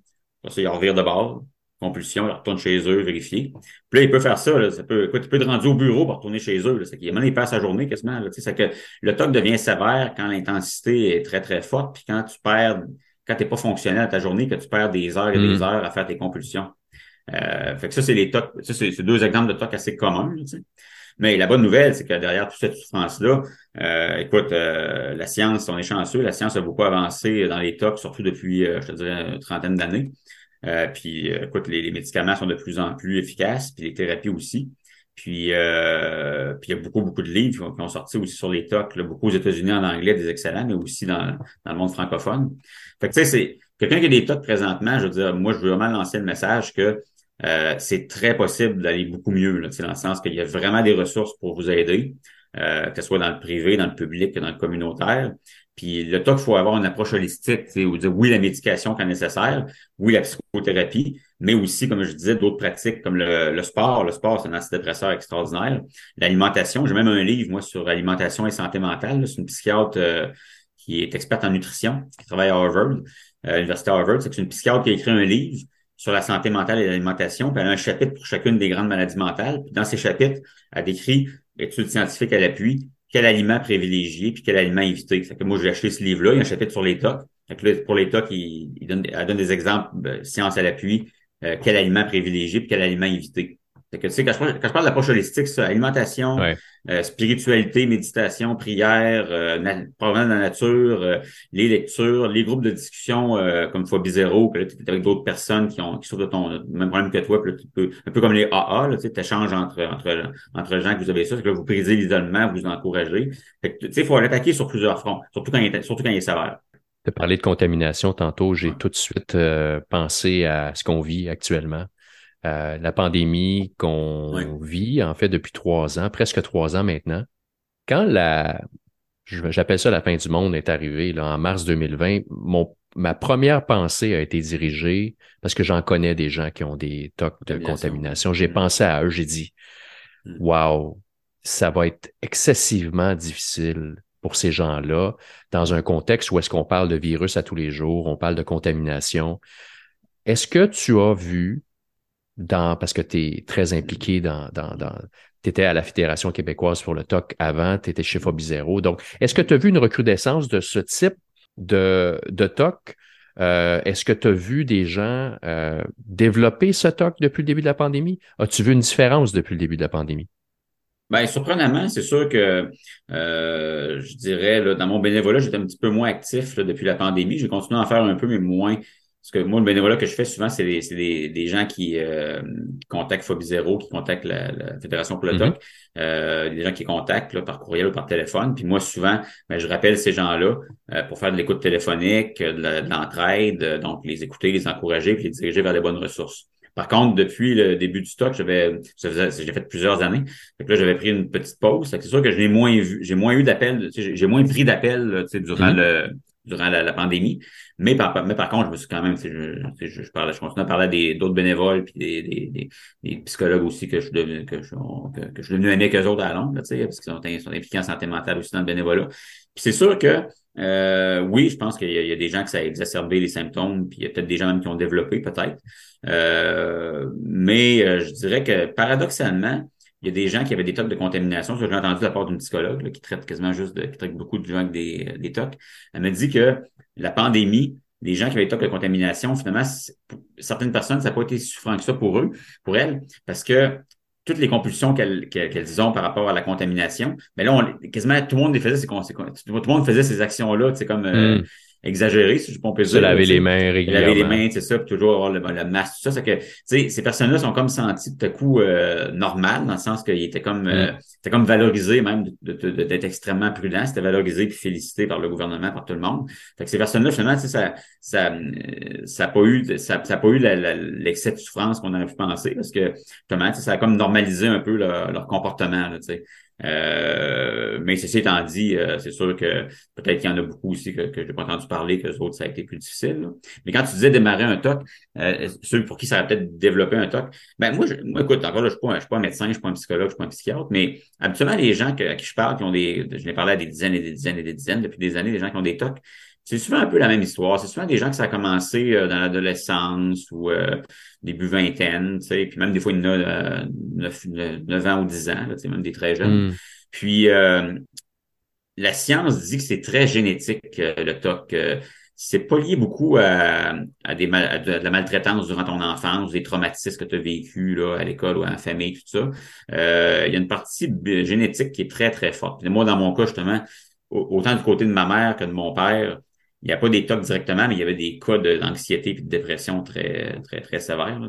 C: ça, il revire de bord, compulsion, il retourne chez eux, vérifier. Puis là, il peut faire ça, là, ça peut, écoute, il peut te rendre au bureau pour retourner chez eux, c'est qu'il il passe sa journée quasiment, là, tu sais, c'est que le toc devient sévère quand l'intensité est très, très forte, puis quand tu perds, quand t'es pas fonctionnel à ta journée, que tu perds des heures et des mm. heures à faire tes compulsions. Euh, fait que ça, c'est les tocs, ça, c'est deux exemples de tocs assez communs, tu sais. Mais la bonne nouvelle, c'est que derrière toute cette souffrance-là, euh, écoute, euh, la science, on est chanceux, la science a beaucoup avancé dans les tocs, surtout depuis, euh, je te dirais, une trentaine d'années. puis, écoute, les, médicaments sont de plus en plus efficaces, puis les thérapies aussi. Puis, puis il y a beaucoup, beaucoup de livres qui ont sorti aussi sur les tocs, beaucoup aux États-Unis en anglais, des excellents, mais aussi dans, dans le monde francophone. Fait que tu sais, c'est quelqu'un qui a des tocs présentement, je veux dire, moi, je veux vraiment lancer le message que euh, c'est très possible d'aller beaucoup mieux, là, dans le sens qu'il y a vraiment des ressources pour vous aider, euh, que ce soit dans le privé, dans le public, dans le communautaire. Puis le temps qu'il faut avoir une approche holistique, ou dire oui, la médication quand nécessaire, oui, la psychothérapie, mais aussi, comme je disais, d'autres pratiques comme le, sport. Le sport, c'est un antidépresseur extraordinaire. L'alimentation, j'ai même un livre, moi, sur alimentation et santé mentale. C'est une psychiatre euh, qui est experte en nutrition, qui travaille à Harvard, à l'Université Harvard. C'est une psychiatre qui a écrit un livre sur la santé mentale et l'alimentation, puis elle a un chapitre pour chacune des grandes maladies mentales. Puis dans ces chapitres, elle décrit études scientifiques à l'appui, quel aliment privilégier, puis quel aliment éviter. Fait que moi, j'ai acheté ce livre-là, il y a un chapitre sur les TOC. pour les TOC, il, donne, elle donne des exemples, euh, science à l'appui, euh, quel aliment privilégier, puis quel aliment éviter. Fait que, tu sais, quand je parle, quand je parle d'approche holistique, ça, alimentation, euh, spiritualité, méditation, prière, euh, provenant de la nature, euh, les lectures, les groupes de discussion euh, comme Fois Bizarro, que là, tu es avec d'autres personnes qui ont qui sont de ton même problème que toi, puis là, tu peux, un peu comme les AA, là, tu échanges entre, entre, entre gens que vous avez ça, c'est que vous brisez l'isolement, vous encouragez. Fait que, tu sais, il faut l'attaquer sur plusieurs fronts, surtout quand il est, surtout quand il est sévère.
B: Tu as parlé de contamination tantôt, j'ai tout de suite pensé à ce qu'on vit actuellement. Euh, la pandémie qu'on vit, en fait, depuis trois ans, presque trois ans maintenant. Quand la, j'appelle ça la fin du monde est arrivée, là, en mars 2020, mon, ma première pensée a été dirigée, parce que j'en connais des gens qui ont des tocs de contamination. J'ai mm. pensé à eux, j'ai dit, hmm. wow, ça va être excessivement difficile pour ces gens-là dans un contexte où est-ce qu'on parle de virus à tous les jours, on parle de contamination. Est-ce que tu as vu dans, parce que tu es très impliqué dans, dans, dans tu étais à la Fédération québécoise pour le TOC avant, tu étais chez Phobizero. Donc, est-ce que tu as vu une recrudescence de ce type de, de TOC? Euh, est-ce que tu as vu des gens euh, développer ce TOC depuis le début de la pandémie? As-tu vu une différence depuis le début de la pandémie?
C: Bien, surprenamment, c'est sûr que euh, je dirais, là, dans mon bénévolat, j'étais un petit peu moins actif depuis la pandémie. J'ai continué à en faire un peu, mais moins parce que moi, le bénévolat que je fais souvent, c'est des, des, des, gens qui euh, contactent Phobie Zéro, qui contactent la, la Fédération pour le mm-hmm. euh, des gens qui contactent là, par courriel ou par téléphone. Puis moi, souvent, ben, je rappelle ces gens-là euh, pour faire de l'écoute téléphonique, de l'entraide, donc les écouter, les encourager, puis les diriger vers les bonnes ressources. Par contre, depuis le début du stock, j'avais, j'ai fait plusieurs années. Fait que là, j'avais pris une petite pause. C'est sûr que je moins vu, j'ai moins eu d'appels, j'ai moins pris d'appels durant mm-hmm. le durant la, pandémie. Mais par, mais par contre, je me suis quand même, je, je, je, parlais, je continue à parler d'autres bénévoles puis des, des, des, psychologues aussi que je suis devenu, que je, que, que je suis devenu ami avec eux autres à Londres, parce qu'ils sont, sont impliqués en santé mentale aussi dans le bénévolat. Puis c'est sûr que euh, oui, je pense qu'il y, a des gens que ça a exacerbé les symptômes, puis il y a peut-être des gens même qui ont développé, peut-être. Euh, mais euh, je dirais que paradoxalement, il y a des gens qui avaient des tocs de contamination. J'ai entendu la part d'une psychologue qui traite quasiment juste de, qui traite beaucoup de gens avec des, des tocs. Elle me dit que la pandémie, les gens qui avaient des tocs de contamination, finalement, certaines personnes, ça n'a pas été souffrant que ça pour eux, pour elles, parce que toutes les compulsions qu'elles ont par rapport à la contamination, mais là, on, quasiment tout le monde les faisait ces. Tout le monde faisait ces actions-là, c'est comme euh, hmm exagéré, si je peux dire. Se
B: laver les mains régulièrement.
C: Laver les mains, c'est ça, puis toujours avoir le, le masque, tout ça. C'est que, tu sais, ces personnes-là sont comme senties tout à coup euh, normales, dans le sens qu'ils étaient comme, euh, mm. comme valorisés même d'être extrêmement prudents, c'était valorisé puis félicité par le gouvernement, par tout le monde. Fait que ces personnes-là, finalement, tu sais, ça, ça, euh, ça a pas eu, ça, ça a pas eu l'excès de souffrance qu'on aurait pu penser, parce que, justement, ça a comme normalisé un peu leur, leur comportement, tu sais. Euh, mais ceci étant dit, euh, c'est sûr que peut-être qu'il y en a beaucoup aussi que, que je n'ai pas entendu parler, que les autres, ça a été plus difficile. Mais quand tu disais démarrer un TOC, euh, ceux pour qui ça va peut-être développer un TOC, ben moi, je, moi écoute, encore là, je ne suis, suis, pas un médecin, je ne suis pas un psychologue, je ne suis pas un psychiatre, mais habituellement, les gens à qui je parle, qui ont des. Je n'ai parlé à des dizaines et des dizaines et des dizaines depuis des années, des gens qui ont des TOC, c'est souvent un peu la même histoire. C'est souvent des gens que ça a commencé euh, dans l'adolescence ou euh, début vingtaine, tu sais, puis même des fois, il y en a 9, euh, ans ou 10 ans, là, même des très jeunes. Hmm. Puis la science dit que c'est très génétique, le TOC. c'est pas lié beaucoup à, des de, la maltraitance durant ton enfance, des traumatismes que tu as vécu là, à l'école ou en famille, tout ça. il y a une partie génétique qui est très, très forte. Et moi, dans mon cas, justement, autant du côté de ma mère que de mon père, il n'y a pas des tocs directement, mais il y avait des cas d'anxiété et de dépression très, très, très sévères. Là,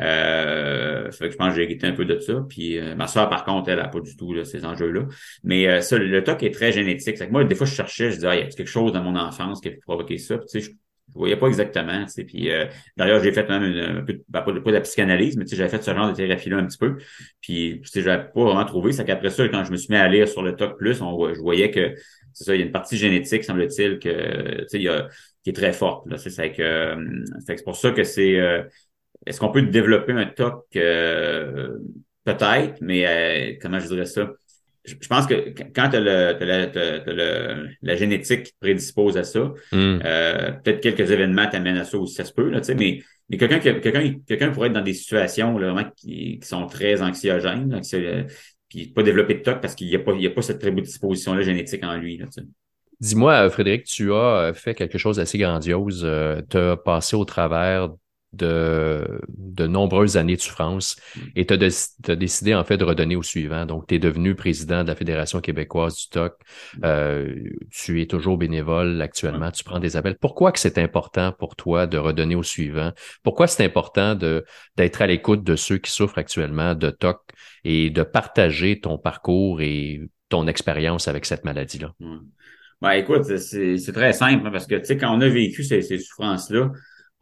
C: euh, fait que je pense que j'ai hérité un peu de ça. Puis euh, ma soeur, par contre, elle n'a pas du tout là, ces enjeux-là. Mais euh, ça, le TOC est très génétique. Que moi, des fois, je cherchais, je disais, ah, il y a quelque chose dans mon enfance qui a pu provoquer ça? Puis, je, je voyais pas exactement. Puis euh, d'ailleurs, j'ai fait même un peu, ben, pas, de, pas de la psychanalyse, mais j'avais fait ce genre de thérapie-là un petit peu. Puis je n'avais pas vraiment trouvé. C'est qu'après ça, quand je me suis mis à lire sur le TOC plus, on, je voyais que c'est ça, il y a une partie génétique, semble-t-il, que il y a, qui est très forte. Là. C'est, c'est que euh, c'est pour ça que c'est euh, est-ce qu'on peut développer un TOC euh, peut-être, mais comment je dirais ça? Je, pense que quand tu as, le, la génétique qui te prédispose à ça, hmm. peut-être quelques événements t'amènent à ça aussi, ça se peut, là, mais, mais quelqu'un, quelqu'un, quelqu'un pourrait être dans des situations là, vraiment qui, qui sont très anxiogènes, puis pas développer de TOC parce qu'il n'y a, pas, a pas cette prédisposition-là génétique en lui.
B: Dis-moi, Frédéric, tu as fait quelque chose d'assez grandiose. Euh, tu as passé au travers de, de nombreuses années de souffrance mm. et tu as, décidé en fait de redonner au suivant. Donc, tu es devenu président de la Fédération québécoise du TOC. Mm. Euh, tu es toujours bénévole actuellement, tu prends des appels. Pourquoi que c'est important pour toi de redonner au suivant? Pourquoi c'est important de d'être à l'écoute de ceux qui souffrent actuellement de TOC et de partager ton parcours et ton expérience avec cette maladie-là?
C: Ben, écoute, c'est très simple hein, parce que tu sais, quand on a vécu ces, ces souffrances-là,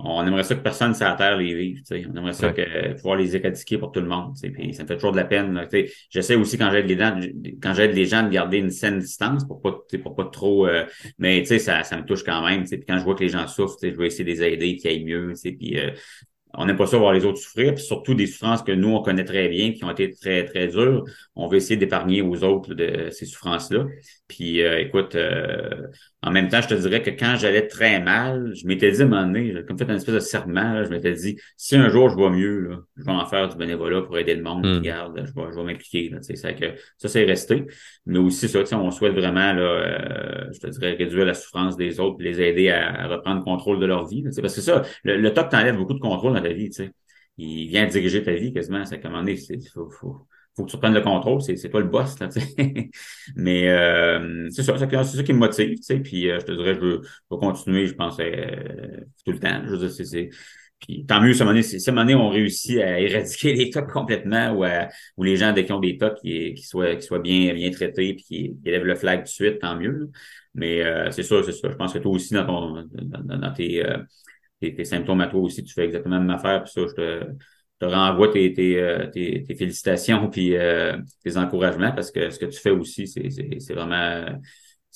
C: on aimerait ça que personne sur la terre les vive. On aimerait ça que, pouvoir les éradiquer pour tout le monde. Puis ça me fait toujours de la peine. J'essaie aussi quand j'aide les gens, quand j'aide les gens de garder une saine distance pour pas, pour pas trop. Euh, mais ça, ça me touche quand même. Puis quand je vois que les gens souffrent, je vais essayer de les aider, qu'ils aillent mieux. Puis euh, on n'aime pas ça voir les autres souffrir, puis surtout des souffrances que nous, on connaît très bien, qui ont été très, très dures. On veut essayer d'épargner aux autres de ces souffrances-là. Puis euh, écoute, euh, en même temps, je te dirais que quand j'allais très mal, je m'étais dit à un moment donné, j'ai comme fait un espèce de serment, je m'étais dit, si un jour je vois mieux, là, je vais en faire du bénévolat pour aider le monde, mm. regarde, je vais, je vais m'impliquer. Ça, que, ça, c'est resté. Mais aussi, ça, on souhaite vraiment, là, euh, je te dirais, réduire la souffrance des autres, les aider à, reprendre contrôle de leur vie. parce que ça, le, le top t'enlève beaucoup de contrôle dans ta vie. sais Il vient diriger ta vie quasiment. Ça, à un moment donné, faut, faut, faut que tu reprennes le contrôle, c'est, pas le boss, là, Mais euh, c'est ça, c'est, ça qui me motive, tu sais. Puis euh, je te dirais, je veux, je veux continuer, je pense, euh, tout le temps. Je veux dire, c'est. Puis tant mieux, moment si à on réussit à éradiquer les tocs complètement ou, à, ou les gens dès qu'ils ont des tocs qui, qui, soient, qui soient bien, bien traités puis qui, élèvent le flag tout de suite, tant mieux. Mais c'est ça, c'est ça. Je pense que toi aussi, dans ton dans, tes, tes, tes, symptômes à toi aussi, tu fais exactement la même affaire. Puis ça, je te te renvoie tes, tes, euh, tes, tes félicitations puis euh, tes encouragements parce que ce que tu fais aussi, c'est, vraiment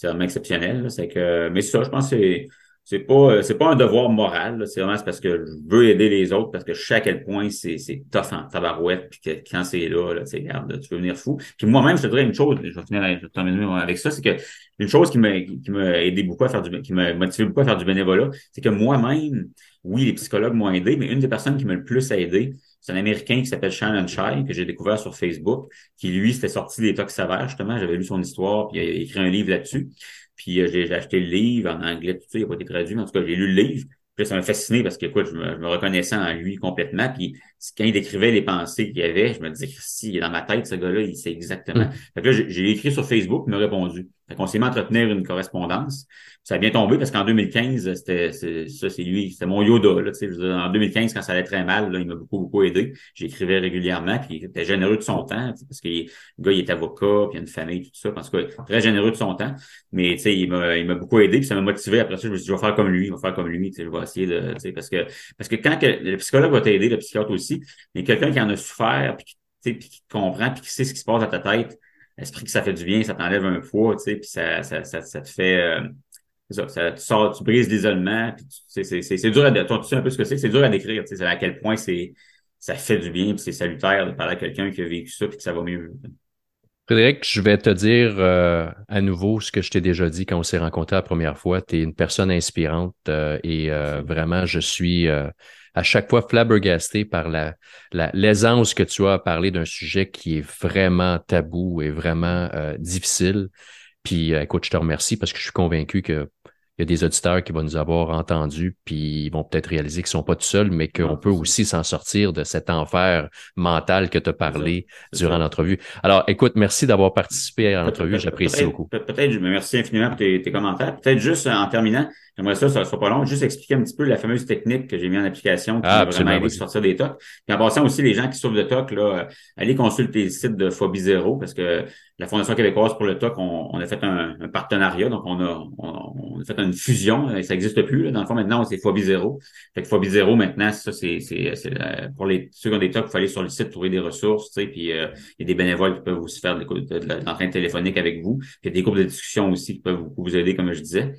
C: vraiment exceptionnel. C'est que, mais ça, je pense que c'est, c'est pas c'est pas un devoir moral, c'est vraiment parce que je veux aider les autres parce que je sais à quel point c'est, c'est tough en tabarouette puis que quand c'est là, là tu regarde, tu veux venir fou. Puis moi-même, je te dirais une chose, je vais finir je vais terminer avec ça, c'est que une chose qui m'a qui m'a aidé beaucoup à faire du qui m'a motivé beaucoup à faire du bénévolat, c'est que moi-même, oui, les psychologues m'ont aidé, mais une des personnes qui m'a le plus aidé, c'est un Américain qui s'appelle Shannon Shai, que j'ai découvert sur Facebook, qui lui, s'était sorti des tox savages, justement. J'avais lu son histoire, puis il a écrit un livre là-dessus. Puis euh, j'ai acheté le livre en anglais, tout ça, il n'a pas été traduit, mais en tout cas, j'ai lu le livre. Puis ça m'a fasciné parce que, écoute, je me, je me, reconnaissais en lui complètement. Puis quand il décrivait les pensées qu'il y avait, je me disais, si, il est dans ma tête, ce gars-là, il sait exactement. Mm. Fait que là, j'ai écrit sur Facebook, il m'a répondu. Fait qu'on s'est mis à entretenir une correspondance. Ça a bien tombé parce qu'en 2015, c'était ça, c'est lui, c'était mon Yoda. Là, je veux en 2015, quand ça allait très mal, là, il m'a beaucoup, beaucoup aidé. J'écrivais régulièrement, puis il était généreux de son temps, parce que le gars, il est avocat, puis il a une famille, tout ça. Parce que très généreux de son temps. Mais il m'a, il m'a beaucoup aidé, puis ça m'a motivé. Après ça, je me suis dit, je vais faire comme lui, je vais faire comme lui, je vais essayer de. Parce que, parce que quand que, le psychologue va t'aider, le psychiatre aussi, mais quelqu'un qui en a souffert, puis qui, puis qui comprend, puis qui sait ce qui se passe dans ta tête, l'esprit que ça fait du bien, ça t'enlève un poids, tu sais, puis ça, ça, ça, ça, te fait... Euh, ça, ça, tu sors, tu brises l'isolement, puis c'est, c'est, c'est dur à... Tu sais un peu ce que c'est, c'est dur à décrire, tu sais, à quel point c'est ça fait du bien, puis c'est salutaire de parler à quelqu'un qui a vécu ça, puis que ça va mieux.
B: Frédéric, je vais te dire euh, à nouveau ce que je t'ai déjà dit quand on s'est rencontrés la première fois. Tu es une personne inspirante euh, et vraiment, je suis à chaque fois flabbergasté par la, l'aisance que tu as à parler d'un sujet qui est vraiment tabou et vraiment euh, difficile. Puis euh, écoute, je te remercie parce que je suis convaincu que il y a des auditeurs qui vont nous avoir entendus, puis ils vont peut-être réaliser qu'ils sont pas tout seuls, mais qu'on peut aussi s'en sortir de cet enfer mental que tu as parlé durant l'entrevue. Alors, écoute, merci d'avoir participé à l'entrevue, j'apprécie beaucoup.
C: Peut-être, merci infiniment pour tes, tes commentaires. Peut-être juste en terminant, J'aimerais ça, ça ne sera pas long, juste expliquer un petit peu la fameuse technique que j'ai mis en application qui ah, m'a vraiment aidé à sortir des tocs. Puis en passant aussi, les gens qui souffrent de TOC, là, euh, allez consulter le site de Phobie Zéro parce que la Fondation québécoise pour le TOC, on, on a fait un, un, partenariat, donc on a, on, a fait une fusion, ça n'existe plus. Là. Dans le fond, maintenant, c'est Phobie Zéro. Fait que Phobie Zéro, maintenant, ça, c'est, c'est, euh, pour les ceux qui ont des TOC, il faut aller sur le site, trouver des ressources, tu sais, puis euh, il y a des bénévoles qui peuvent aussi faire de, l'entraîne téléphonique avec vous. Puis il y a des groupes de discussion aussi qui peuvent vous aider, comme je disais.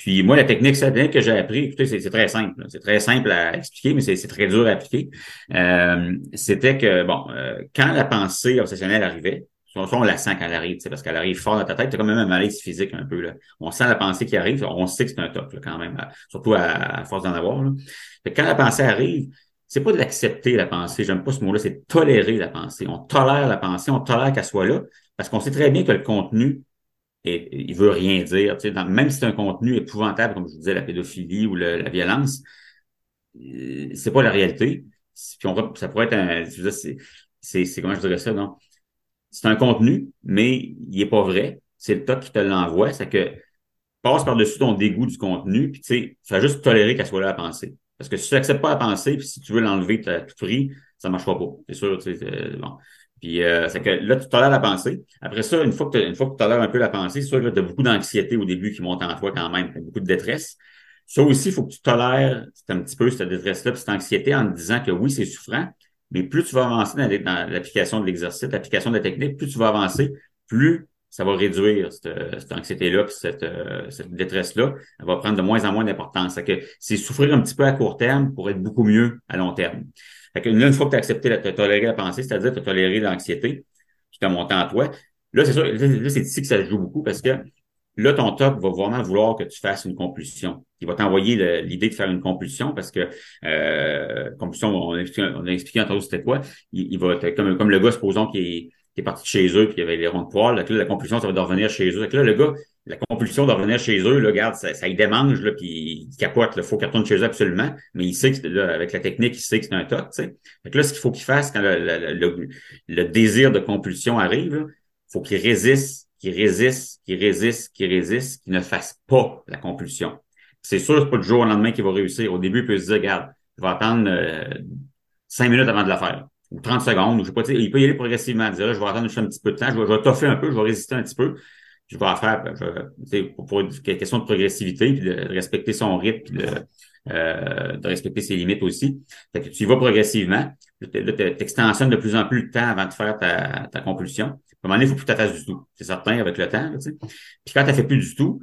C: Puis moi, la technique, la technique que j'ai appris, écoutez, c'est très simple. C'est très simple à expliquer, mais c'est très dur à appliquer. Euh, C'était que, bon, euh, quand la pensée obsessionnelle arrivait, soit on la sent quand elle arrive, parce qu'elle arrive fort dans ta tête, t'as quand même un malaise physique un peu. Là. On sent la pensée qui arrive, on sait que c'est un top quand même, surtout à, force d'en avoir. Là. quand la pensée arrive, c'est pas de l'accepter la pensée, j'aime pas ce mot-là, c'est tolérer la pensée. On tolère la pensée, on tolère qu'elle soit là, parce qu'on sait très bien que le contenu et il veut rien dire. Tu sais, même si c'est un contenu épouvantable, comme je vous disais, la pédophilie ou la violence, euh, c'est pas la réalité. Puis on, ça pourrait être un. C'est, comment je dirais ça, non? C'est un contenu, mais il est pas vrai. C'est le TOC qui te l'envoie. C'est que passe par-dessus ton dégoût du contenu, puis tu sais, vas juste tolérer qu'elle soit là à penser. Parce que si tu n'acceptes pas à penser, puis si tu veux l'enlever à tout prix, ça marchera pas. C'est sûr, tu sais, bon. Puis euh, c'est que là, tu tolères la pensée. Après ça, une fois que, tu tolères un peu la pensée, c'est sûr que tu as beaucoup d'anxiété au début qui monte en toi quand même, beaucoup de détresse. Ça aussi, il faut que tu tolères un petit peu cette détresse-là, cette anxiété en te disant que oui, c'est souffrant, mais plus tu vas avancer dans, l'application de l'exercice, l'application de la technique, plus tu vas avancer, plus ça va réduire cette, anxiété-là, cette, euh, cette détresse-là. Elle va prendre de moins en moins d'importance. c'est souffrir un petit peu à court terme pour être beaucoup mieux à long terme. Fait que là, une fois que tu as accepté, tu as toléré la pensée, c'est-à-dire tu as toléré l'anxiété qui t'a monté en toi, là, c'est sûr, là, c'est ici que ça joue beaucoup parce que là, ton top va vraiment vouloir que tu fasses une compulsion. Il va t'envoyer l'idée de faire une compulsion parce que euh, compulsion, on a expliqué, on a expliqué entre autres c'était quoi? Il, va comme, comme le gars, supposons qu'il est qui est parti de chez eux, puis il y avait les ronds de poils. Là, la compulsion, ça va de revenir chez eux. Là, le gars, la compulsion de revenir chez eux, là, regarde, ça, ça y démange, là, puis il capote. Il faut qu'il retourne chez eux absolument. Mais il sait que là, avec la technique, il sait que c'est un toc. Fait que là, ce qu'il faut qu'il fasse quand le, le, le, désir de compulsion arrive, il faut qu'il résiste, qu'il résiste, qu'il résiste, qu'il résiste, qu'il ne fasse pas la compulsion. C'est sûr, c'est pas du jour au lendemain qu'il va réussir. Au début, il peut se dire, regarde, je vais attendre euh, cinq minutes avant de la faire ou 30 secondes, ou je sais pas, il peut y aller progressivement, dire là, je vais attendre juste un petit peu de temps, je vais, je vais toffer un peu, je vais résister un petit peu, je vais faire, ben, je, pour, pour une question de progressivité, puis de respecter son rythme, puis de, euh, de respecter ses limites aussi. Fait que tu y vas progressivement, là, tu extensionnes de plus en plus de temps avant de faire ta, ta compulsion. À un moment donné, il faut plus fasses du tout. C'est certain avec le temps. Puis quand tu fait plus du tout,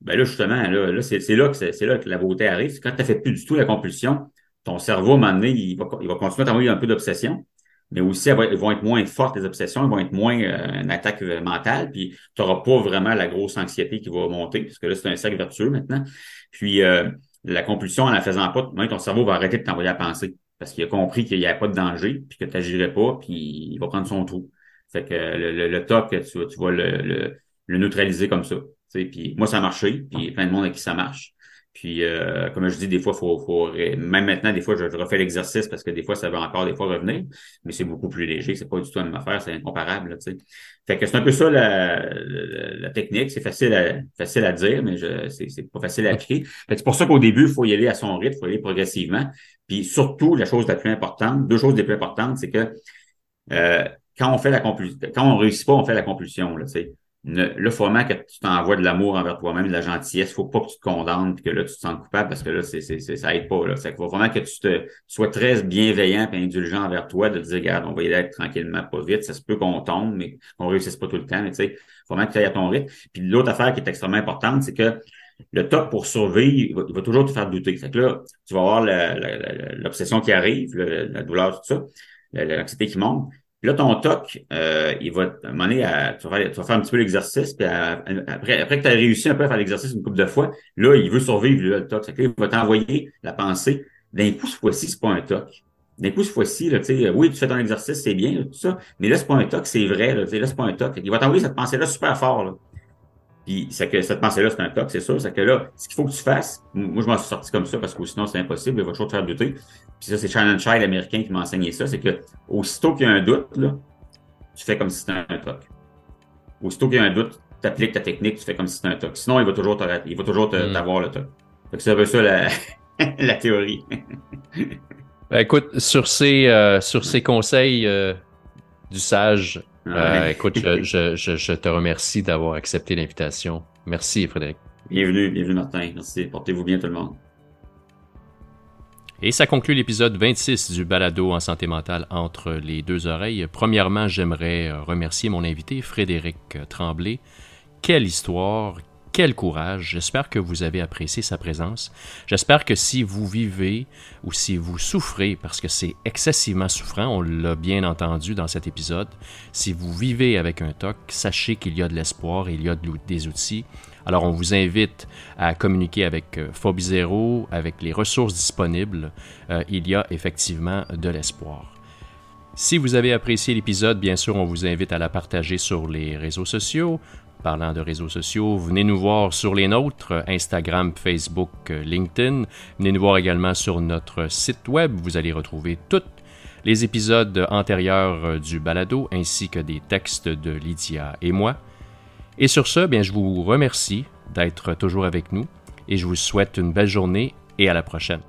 C: ben là, justement, là, là c'est là que c'est là que la beauté arrive. Quand tu fait plus du tout la compulsion, ton cerveau, à un moment donné, il va, il va continuer à t'envoyer un peu d'obsession, mais aussi, elles vont être moins fortes, les obsessions, elles vont être moins euh, une attaque euh, mentale, puis tu n'auras pas vraiment la grosse anxiété qui va monter, parce que là, c'est un cercle vertueux maintenant. Puis euh, la compulsion, en la faisant pas, ton cerveau va arrêter de t'envoyer à penser, parce qu'il a compris qu'il n'y a pas de danger, puis que tu n'agirais pas, puis il va prendre son trou. Fait que le, le, le top, tu, tu vas le, le, neutraliser comme ça. Puis moi, ça a marché, puis plein de monde avec qui ça marche. Puis, euh, comme je dis, des fois, faut, faut même maintenant, des fois, je, refais l'exercice parce que des fois, ça va encore des fois revenir, mais c'est beaucoup plus léger, c'est pas du tout la même affaire, c'est incomparable. Sais. Fait que c'est un peu ça la, la, technique. C'est facile à, facile à dire, mais c'est pas facile à appliquer. c'est pour ça qu'au début, il faut y aller à son rythme, il faut y aller progressivement. Puis surtout, la chose la plus importante, deux choses les plus importantes, c'est que euh, quand on fait la compulsion, quand on réussit pas, on fait la compulsion. Là, le, là, faut vraiment que tu t'envoies de l'amour envers toi-même, de la gentillesse. Faut pas que tu te condamnes et que là, tu te sens coupable parce que là, c'est, c'est, ça aide pas. Là. C'est faut vraiment que tu te sois très bienveillant et indulgent envers toi, de te dire, regarde, on va y aller tranquillement, pas vite. Ça se peut qu'on tombe, mais qu'on réussisse pas tout le temps. Mais tu sais, faut vraiment que tu ailles à ton rythme. Puis l'autre affaire qui est extrêmement importante, c'est que le top pour survivre, il va, toujours te faire douter. Fait que là, tu vas avoir l'obsession qui arrive, la douleur, tout ça, l'anxiété qui monte. Puis là, ton TOC, euh, il va te mener à. Tu vas, faire, tu vas faire un petit peu l'exercice, puis après, après que tu as réussi un peu à faire l'exercice une couple de fois, là, il veut survivre le TOC. Là, il va t'envoyer la pensée. D'un coup, ce fois-ci, c'est pas un TOC. D'un coup, ce fois-ci, là, oui, tu fais ton exercice, c'est bien, tout ça, mais là, c'est pas un TOC, c'est vrai, là, là c'est pas un TOC. Il va t'envoyer cette pensée-là super fort. Là. Puis c'est que cette pensée-là, c'est un toc, c'est sûr. C'est que là, ce qu'il faut que tu fasses, moi je m'en suis sorti comme ça parce que sinon c'est impossible, il va toujours te faire. Puis ça, c'est Shannon Child américain qui m'a enseigné ça, c'est que aussitôt qu'il y a un doute, là, tu fais comme si c'était un toc. Aussitôt qu'il y a un doute, tu appliques ta technique, tu fais comme si c'était un toc. Sinon, il va toujours il va toujours mm. t'avoir le toc. c'est un peu ça la, la théorie.
B: Ben, écoute, sur ces, euh, sur ces conseils euh, du sage, euh, écoute, je, je, je, te remercie d'avoir accepté l'invitation. Merci, Frédéric.
C: Bienvenue, bienvenue, Martin. Merci. Portez-vous bien, tout le monde.
B: Et ça conclut l'épisode 26 du balado en santé mentale entre les deux oreilles. Premièrement, j'aimerais remercier mon invité, Frédéric Tremblay. Quelle histoire, quel courage. J'espère que vous avez apprécié sa présence. J'espère que si vous vivez ou si vous souffrez, parce que c'est excessivement souffrant, on l'a bien entendu dans cet épisode, si vous vivez avec un TOC, sachez qu'il y a de l'espoir il y a des outils. Alors on vous invite à communiquer avec euh, Phobie Zero, avec les ressources disponibles. Euh, il y a effectivement de l'espoir. Si vous avez apprécié l'épisode, bien sûr, on vous invite à la partager sur les réseaux sociaux. Parlant de réseaux sociaux, venez nous voir sur les nôtres, Instagram, Facebook, LinkedIn. Venez nous voir également sur notre site web. Vous allez retrouver tous les épisodes antérieurs du balado ainsi que des textes de Lydia et moi. Et sur ce, bien, je vous remercie d'être toujours avec nous et je vous souhaite une belle journée et à la prochaine.